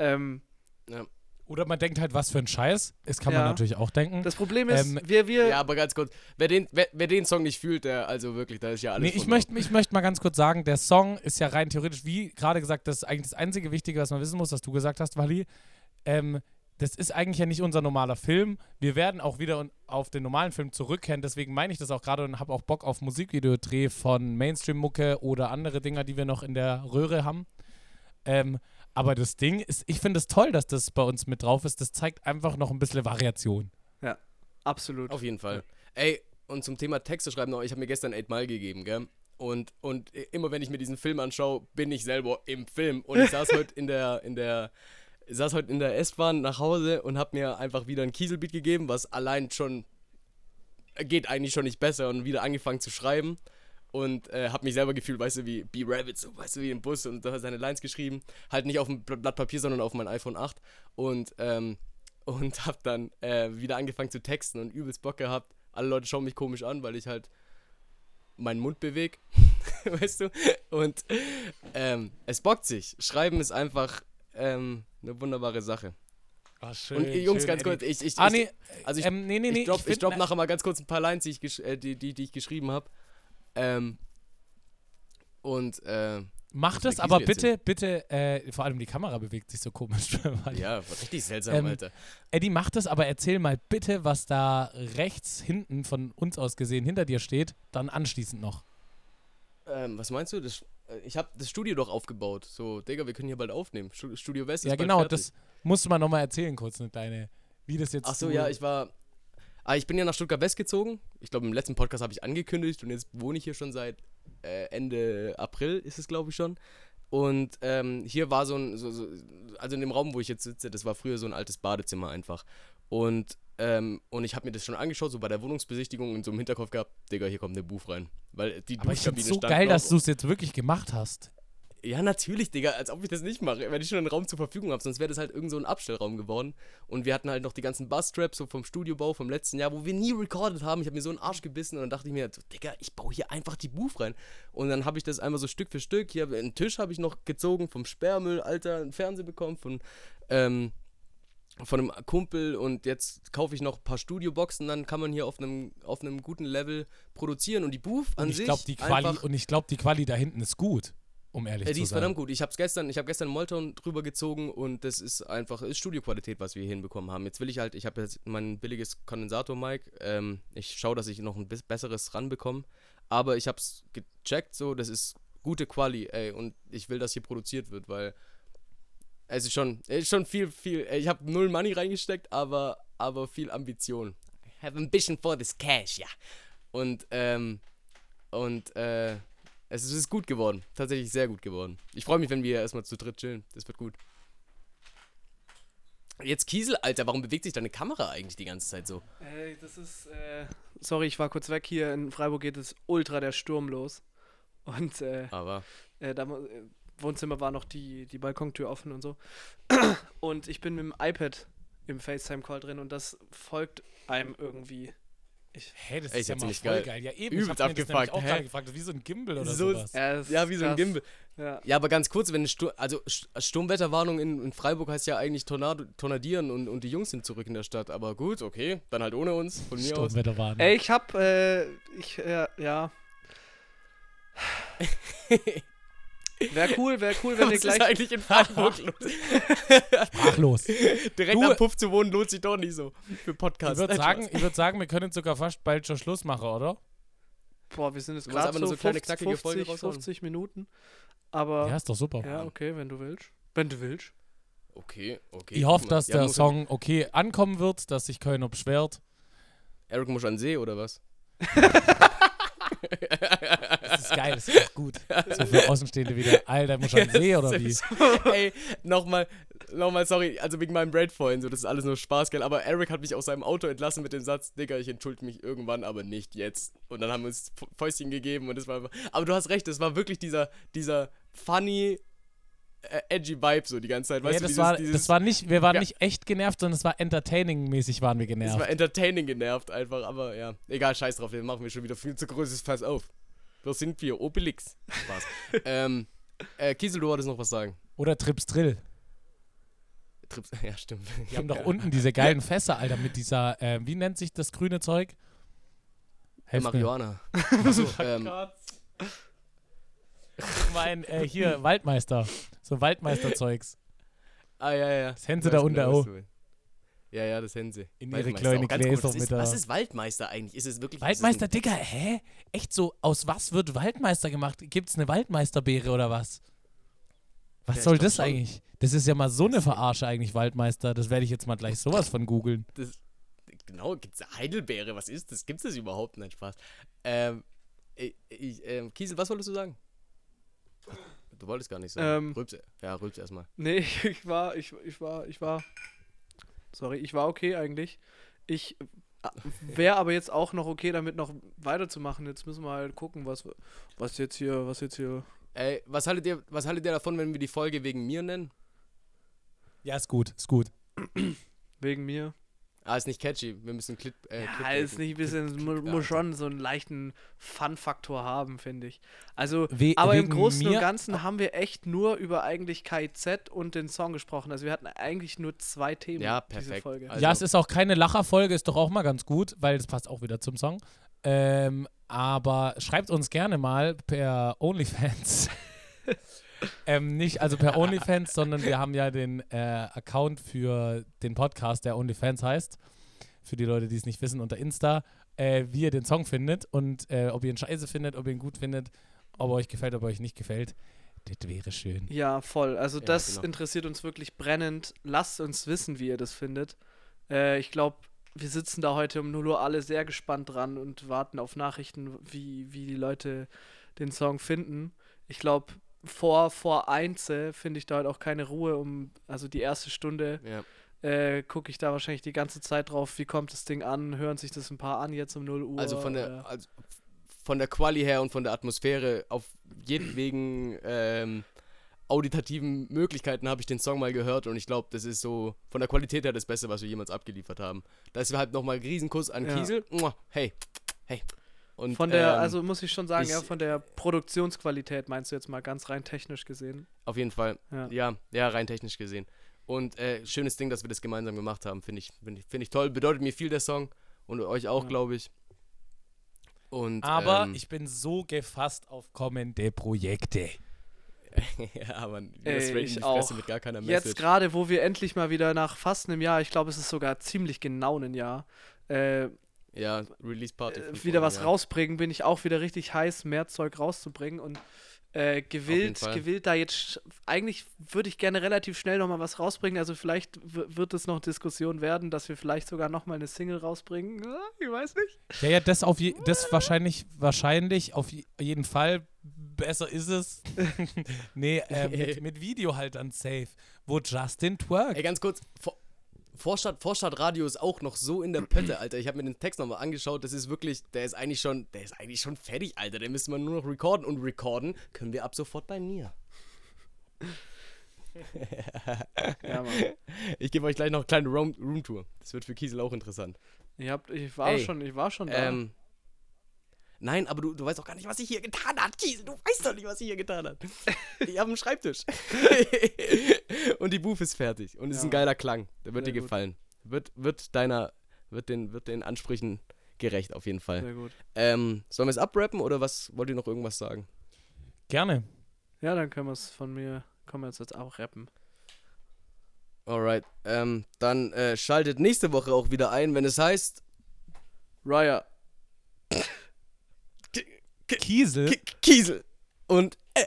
Ähm, ja. Oder man denkt halt, was für ein Scheiß. Das kann ja. man natürlich auch denken. Das Problem ist, ähm, wir, wir. Ja, aber ganz kurz, wer den, wer, wer, den Song nicht fühlt, der, also wirklich, da ist ja alles. Nee, ich möchte, ich möchte mal ganz kurz sagen, der Song ist ja rein theoretisch, wie gerade gesagt, das ist eigentlich das einzige Wichtige, was man wissen muss, was du gesagt hast, Wally. Ähm, das ist eigentlich ja nicht unser normaler Film. Wir werden auch wieder auf den normalen Film zurückkehren. Deswegen meine ich das auch gerade und habe auch Bock auf Musikvideodreh von Mainstream-Mucke oder andere Dinger, die wir noch in der Röhre haben. Ähm, aber das Ding ist, ich finde es toll, dass das bei uns mit drauf ist. Das zeigt einfach noch ein bisschen Variation. Ja, absolut. Auf jeden Fall. Ja. Ey, und zum Thema Texte schreiben noch, ich habe mir gestern 8 Mal gegeben, gell? Und, und immer wenn ich mir diesen Film anschaue, bin ich selber im Film. Und ich saß <laughs> heute in der, in der, saß heute in der S-Bahn nach Hause und habe mir einfach wieder ein Kieselbeat gegeben, was allein schon geht eigentlich schon nicht besser und wieder angefangen zu schreiben und äh, habe mich selber gefühlt, weißt du, wie B-Rabbit, so, weißt du, wie im Bus und da seine Lines geschrieben. Halt nicht auf dem Blatt Papier, sondern auf mein iPhone 8 und, ähm, <laughs> und habe dann äh, wieder angefangen zu texten und übelst Bock gehabt. Alle Leute schauen mich komisch an, weil ich halt meinen Mund bewege, <laughs> weißt du? Und ähm, es bockt sich. Schreiben ist einfach ähm, eine wunderbare Sache. Ach, schön, und Jungs, schön, ganz kurz, ich, ich, ah, nee, also ich, ähm, nee, nee, ich drop, ich, ich drop nachher mal ganz kurz ein paar Lines, die ich, äh, die, die, die ich geschrieben habe. Ähm, und äh, Mach das, aber bitte, bitte, äh, vor allem die Kamera bewegt sich so komisch. <laughs> ja, richtig seltsam, ähm, Alter. Eddie, mach das, aber erzähl mal bitte, was da rechts hinten von uns aus gesehen hinter dir steht, dann anschließend noch. Ähm, was meinst du? Das, äh, ich habe das Studio doch aufgebaut. So, Digga, wir können hier bald aufnehmen. Studio West ist Ja, genau, das musst du mal nochmal erzählen, kurz, eine kleine, wie das jetzt. Ach so, ja, ich war, Ah, ich bin ja nach Stuttgart West gezogen. Ich glaube, im letzten Podcast habe ich angekündigt und jetzt wohne ich hier schon seit äh, Ende April, ist es glaube ich schon. Und ähm, hier war so ein, so, so, also in dem Raum, wo ich jetzt sitze, das war früher so ein altes Badezimmer einfach. Und, ähm, und ich habe mir das schon angeschaut, so bei der Wohnungsbesichtigung und so im Hinterkopf gehabt, Digga, hier kommt eine Buch rein. Weil die Aber ich finde so geil, dass du es jetzt wirklich gemacht hast. Ja, natürlich, Digga, als ob ich das nicht mache, wenn ich schon einen Raum zur Verfügung habe. Sonst wäre das halt irgend so ein Abstellraum geworden. Und wir hatten halt noch die ganzen Bus-Traps so vom Studiobau vom letzten Jahr, wo wir nie recorded haben. Ich habe mir so einen Arsch gebissen und dann dachte ich mir, so, Digga, ich baue hier einfach die Booth rein. Und dann habe ich das einmal so Stück für Stück. Hier einen Tisch habe ich noch gezogen vom Sperrmüll, Alter, einen Fernseher bekommen von, ähm, von einem Kumpel und jetzt kaufe ich noch ein paar Studioboxen, dann kann man hier auf einem, auf einem guten Level produzieren und die Booth an und ich sich. Glaub, die Quali, und ich glaube, die Quali da hinten ist gut. Um ehrlich äh, zu die ist sein. verdammt gut. Ich habe gestern, ich habe gestern Molton drüber gezogen und das ist einfach ist Studioqualität, was wir hier hinbekommen haben. Jetzt will ich halt, ich habe jetzt mein billiges Kondensator-Mic. Ähm, ich schaue, dass ich noch ein besseres ranbekomme. Aber ich habe es gecheckt, so, das ist gute Quali, ey, und ich will, dass hier produziert wird, weil es ist schon, es ist schon viel, viel. Ich habe null Money reingesteckt, aber, aber viel Ambition. I have ambition for this cash, ja. Und, ähm, und, äh, es ist gut geworden. Tatsächlich sehr gut geworden. Ich freue mich, wenn wir erstmal zu dritt chillen. Das wird gut. Jetzt Kiesel, Alter, warum bewegt sich deine Kamera eigentlich die ganze Zeit so? Ey, das ist, äh, sorry, ich war kurz weg. Hier in Freiburg geht es ultra der Sturm los. Und, äh, Aber. äh, da, mu- äh, Wohnzimmer war noch die, die Balkontür offen und so. Und ich bin mit dem iPad im FaceTime-Call drin und das folgt einem irgendwie. Hä, das Ey, ist ja mal voll geil. geil. Ja, eben. Übelst ich hab mir abgefuckt, auch gerade gefragt. Das ist wie so ein Gimbal oder So- sowas. Ja, Ja, wie so ein. Gimbal. Ja. Ja, aber ganz kurz, wenn Stur also St- Sturmwetterwarnung in, in Freiburg heißt ja eigentlich Tornado Tornadieren und, und die Jungs sind zurück in der Stadt. Aber gut, okay, dann halt ohne uns, von mir aus. Sturmwetterwarnung. Ey, ich hab, äh, ich, äh, ja. <laughs> Wäre cool, wäre cool, wenn <laughs> Was wir ist gleich. eigentlich in Freiburg <laughs> los? Sprachlos. Direkt Du- am Puff zu wohnen lohnt sich doch nicht so für Ich Podcasts. würde Nein, sagen, ich würd sagen, wir können sogar fast bald schon Schluss machen, oder? Boah, wir sind jetzt gerade so, nur so kleine 50, knackige Folgen 50, raushauen. 50 Minuten. Aber Ja, ist doch super. ja, okay, wenn du willst. Wenn du willst. Okay, okay. Ich hoffe, dass Ja, der Song okay ankommen wird, dass sich keiner beschwert. Eric muss an See oder was? <laughs> Das ist geil, das ist echt gut. <laughs> So für Außenstehende wieder. Alter, muss schon See oder wie? <laughs> Ey, nochmal, nochmal, sorry, also wegen meinem Braid vorhin, so, das ist alles nur Spaß, gell, aber Eric hat mich aus seinem Auto entlassen mit dem Satz, Digga, ich entschuldige mich irgendwann, aber nicht jetzt. Und dann haben wir uns Fäustchen gegeben und das war einfach, aber du hast recht, das war wirklich dieser, dieser funny, edgy Vibe so die ganze Zeit, weißt Ja, du, das, dieses, war, dieses, das war nicht, wir waren Ja. nicht echt genervt, sondern es war entertaining-mäßig waren wir das genervt. war entertaining genervt einfach, aber ja, egal, scheiß drauf, wir machen wir schon wieder viel zu großes Fass auf. Wo sind wir? Obelix. Spaß. <laughs> ähm, äh, Kiesel, du wolltest noch was sagen. Oder Trips Drill. Trips, <laughs> ja, stimmt. Die haben doch <laughs> unten diese geilen Fässer, Alter, mit dieser, äh, wie nennt sich das grüne Zeug? Helft mir. Marihuana. Achso, ähm, Ich mein, äh, hier, <laughs> Waldmeister. So Waldmeisterzeugs. Ah, ja, ja. Das Ich da genau, was auch. Ja, ja, das haben sie. In ihre kleine ganz Gläser kurz, mit Was ist Waldmeister eigentlich? Ist es wirklich. Waldmeister, ist es Digga, hä? Echt so, aus was wird Waldmeister gemacht? Gibt's eine Waldmeisterbeere oder was? Was Ja, soll das schon. eigentlich? Das ist ja mal so eine Verarsche eigentlich, Waldmeister. Das werde ich jetzt mal gleich sowas von googeln. genau, gibt's Heidelbeere? Was ist das? Gibt's das überhaupt? Nein, Spaß. Ähm, ich, ich, ähm, Kiesel, was wolltest du sagen? Du wolltest gar nicht sagen. Ähm. Rülps, ja, rülps erstmal. Nee, <laughs> ich war, ich, ich war, ich war. Sorry, ich war okay eigentlich. Ich wäre aber jetzt auch noch okay, damit noch weiterzumachen. Jetzt müssen wir halt gucken, was, was jetzt hier, was jetzt hier. Ey, was haltet, ihr, was haltet ihr davon, wenn wir die Folge wegen mir nennen? Ja, ist gut, ist gut. Wegen mir. Ah, ist nicht catchy. Wir müssen Clip. Äh, Ja, Clickbaiten. ist nicht ein bisschen, Clip- mu- Clip- muss schon so einen leichten Fun-Faktor haben, finde ich. Also, We aber im Großen und Ganzen haben wir echt nur über eigentlich KIZ und den Song gesprochen. Also wir hatten eigentlich nur zwei Themen Ja, diese perfekt. Folge. Also- ja, es ist auch keine Lacherfolge, ist doch auch mal ganz gut, weil das passt auch wieder zum Song. Ähm, aber schreibt uns gerne mal per OnlyFans. <laughs> ähm, nicht also per OnlyFans, sondern wir haben ja den äh, Account für den Podcast, der OnlyFans heißt. Für die Leute, die es nicht wissen, unter Insta, äh, wie ihr den Song findet und äh, ob ihr ihn scheiße findet, ob ihr ihn gut findet, ob er euch gefällt, ob er euch nicht gefällt. Das wäre schön. Ja, voll. Also Ja, das genau. interessiert uns wirklich brennend. Lasst uns wissen, wie ihr das findet. Äh, ich glaube, wir sitzen da heute um 0 Uhr alle sehr gespannt dran und warten auf Nachrichten, wie, wie die Leute den Song finden. Ich glaube, vor, vor Einze finde ich da halt auch keine Ruhe, um, also die erste Stunde Ja. äh, gucke ich da wahrscheinlich die ganze Zeit drauf, wie kommt das Ding an, hören sich das ein paar an jetzt um 0 Uhr. Also von der, oder- also von der Quali her und von der Atmosphäre, auf jedwegen ähm, auditativen Möglichkeiten habe ich den Song mal gehört und ich glaube, das ist so von der Qualität her das Beste, was wir jemals abgeliefert haben. Da ist halt nochmal ein Riesenkuss an Ja. Kiesel. Hey, hey. Und, von der, ähm, also muss ich schon sagen, ich- ja, von der Produktionsqualität meinst du jetzt mal ganz rein technisch gesehen. Auf jeden Fall. Ja. Ja, ja, rein technisch gesehen. Und äh, schönes Ding, dass wir das gemeinsam gemacht haben, finde ich, finde ich, find ich toll. Bedeutet mir viel der Song und euch auch, Ja. glaube ich. Und, Aber ähm, ich bin so gefasst auf kommende Projekte. <laughs> ja, man, Ey, das ich die auch. mit gar keiner Jetzt Message. gerade, wo wir endlich mal wieder nach fast einem Jahr, ich glaube, es ist sogar ziemlich genau ein Jahr, äh, Ja, Release Party. äh, wieder was ja. rausbringen, bin ich auch wieder richtig heiß, mehr Zeug rauszubringen und äh, gewillt, gewillt da jetzt, eigentlich würde ich gerne relativ schnell nochmal was rausbringen, also vielleicht wird es noch Diskussion werden, dass wir vielleicht sogar nochmal eine Single rausbringen, Ah, ich weiß nicht. Ja, ja, das auf je, das wahrscheinlich, wahrscheinlich, auf je, jeden Fall. Besser ist es. <laughs> nee, äh, mit, <laughs> mit Video halt dann safe. Wo Justin twerkt. Ey, ganz kurz, Vor Vorstadt, Vorstadt Radio ist auch noch so in der Pötte, Alter. Ich habe mir den Text nochmal angeschaut. Das ist wirklich, der ist eigentlich schon, der ist eigentlich schon fertig, Alter. Den müssen wir nur noch recorden und recorden können wir ab sofort bei mir. Ja, Mann. <laughs> Ich gebe euch gleich noch eine kleine Room Roomtour. Das wird für Kiesel auch interessant. Ich, hab, ich war Ey, schon, ich war schon da. Ähm, nein, aber du, du weißt auch gar nicht, was ich hier getan hat, Kiesel. Du weißt doch nicht, was ich hier getan hat. <laughs> Ich habe einen Schreibtisch. <laughs> und die Booth ist fertig. Und es ist Ja. ein geiler Klang. Der wird Sehr dir gut. gefallen. Wird, wird deiner, wird den, wird den Ansprüchen gerecht auf jeden Fall. Sehr gut. Ähm, sollen wir es abrappen oder was wollt ihr noch irgendwas sagen? Gerne. Ja, dann können wir es von mir, können wir jetzt, jetzt auch rappen. Alright. Ähm, dann äh, schaltet nächste Woche auch wieder ein, wenn es heißt Raya. Kiesel. K Kiesel und äh,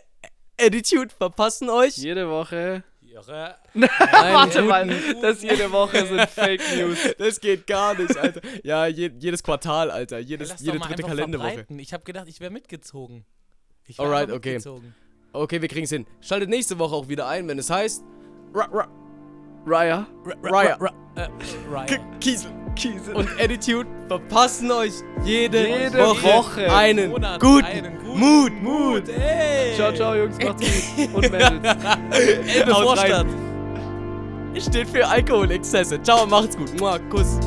Attitude verpassen euch. Jede Woche. Ihre <laughs> Warte mal, das jede Woche sind <laughs> Fake News. Das geht gar nicht, Alter. Ja, je, jedes Quartal, Alter. Jedes, doch jede dritte Kalenderwoche. verbreiten. Ich habe gedacht, ich wäre mitgezogen. Ich wär Alright, okay. mitgezogen. Okay, wir kriegen's hin. Schaltet nächste Woche auch wieder ein, wenn es heißt Ra Ra Raya. Raya. Ra- äh, Raya. K Kiesel Kiesel. und Attitude verpassen euch jede, Jede Woche, Woche. einen Monat, guten einen guten Mut. Mut. Ey. Ciao, ciao, Jungs, macht's gut. <laughs> Und Mädels. Elbe Haut Vorstadt. rein. Steht für Alkoholexzesse. Ciao, macht's gut. Mua, Kuss.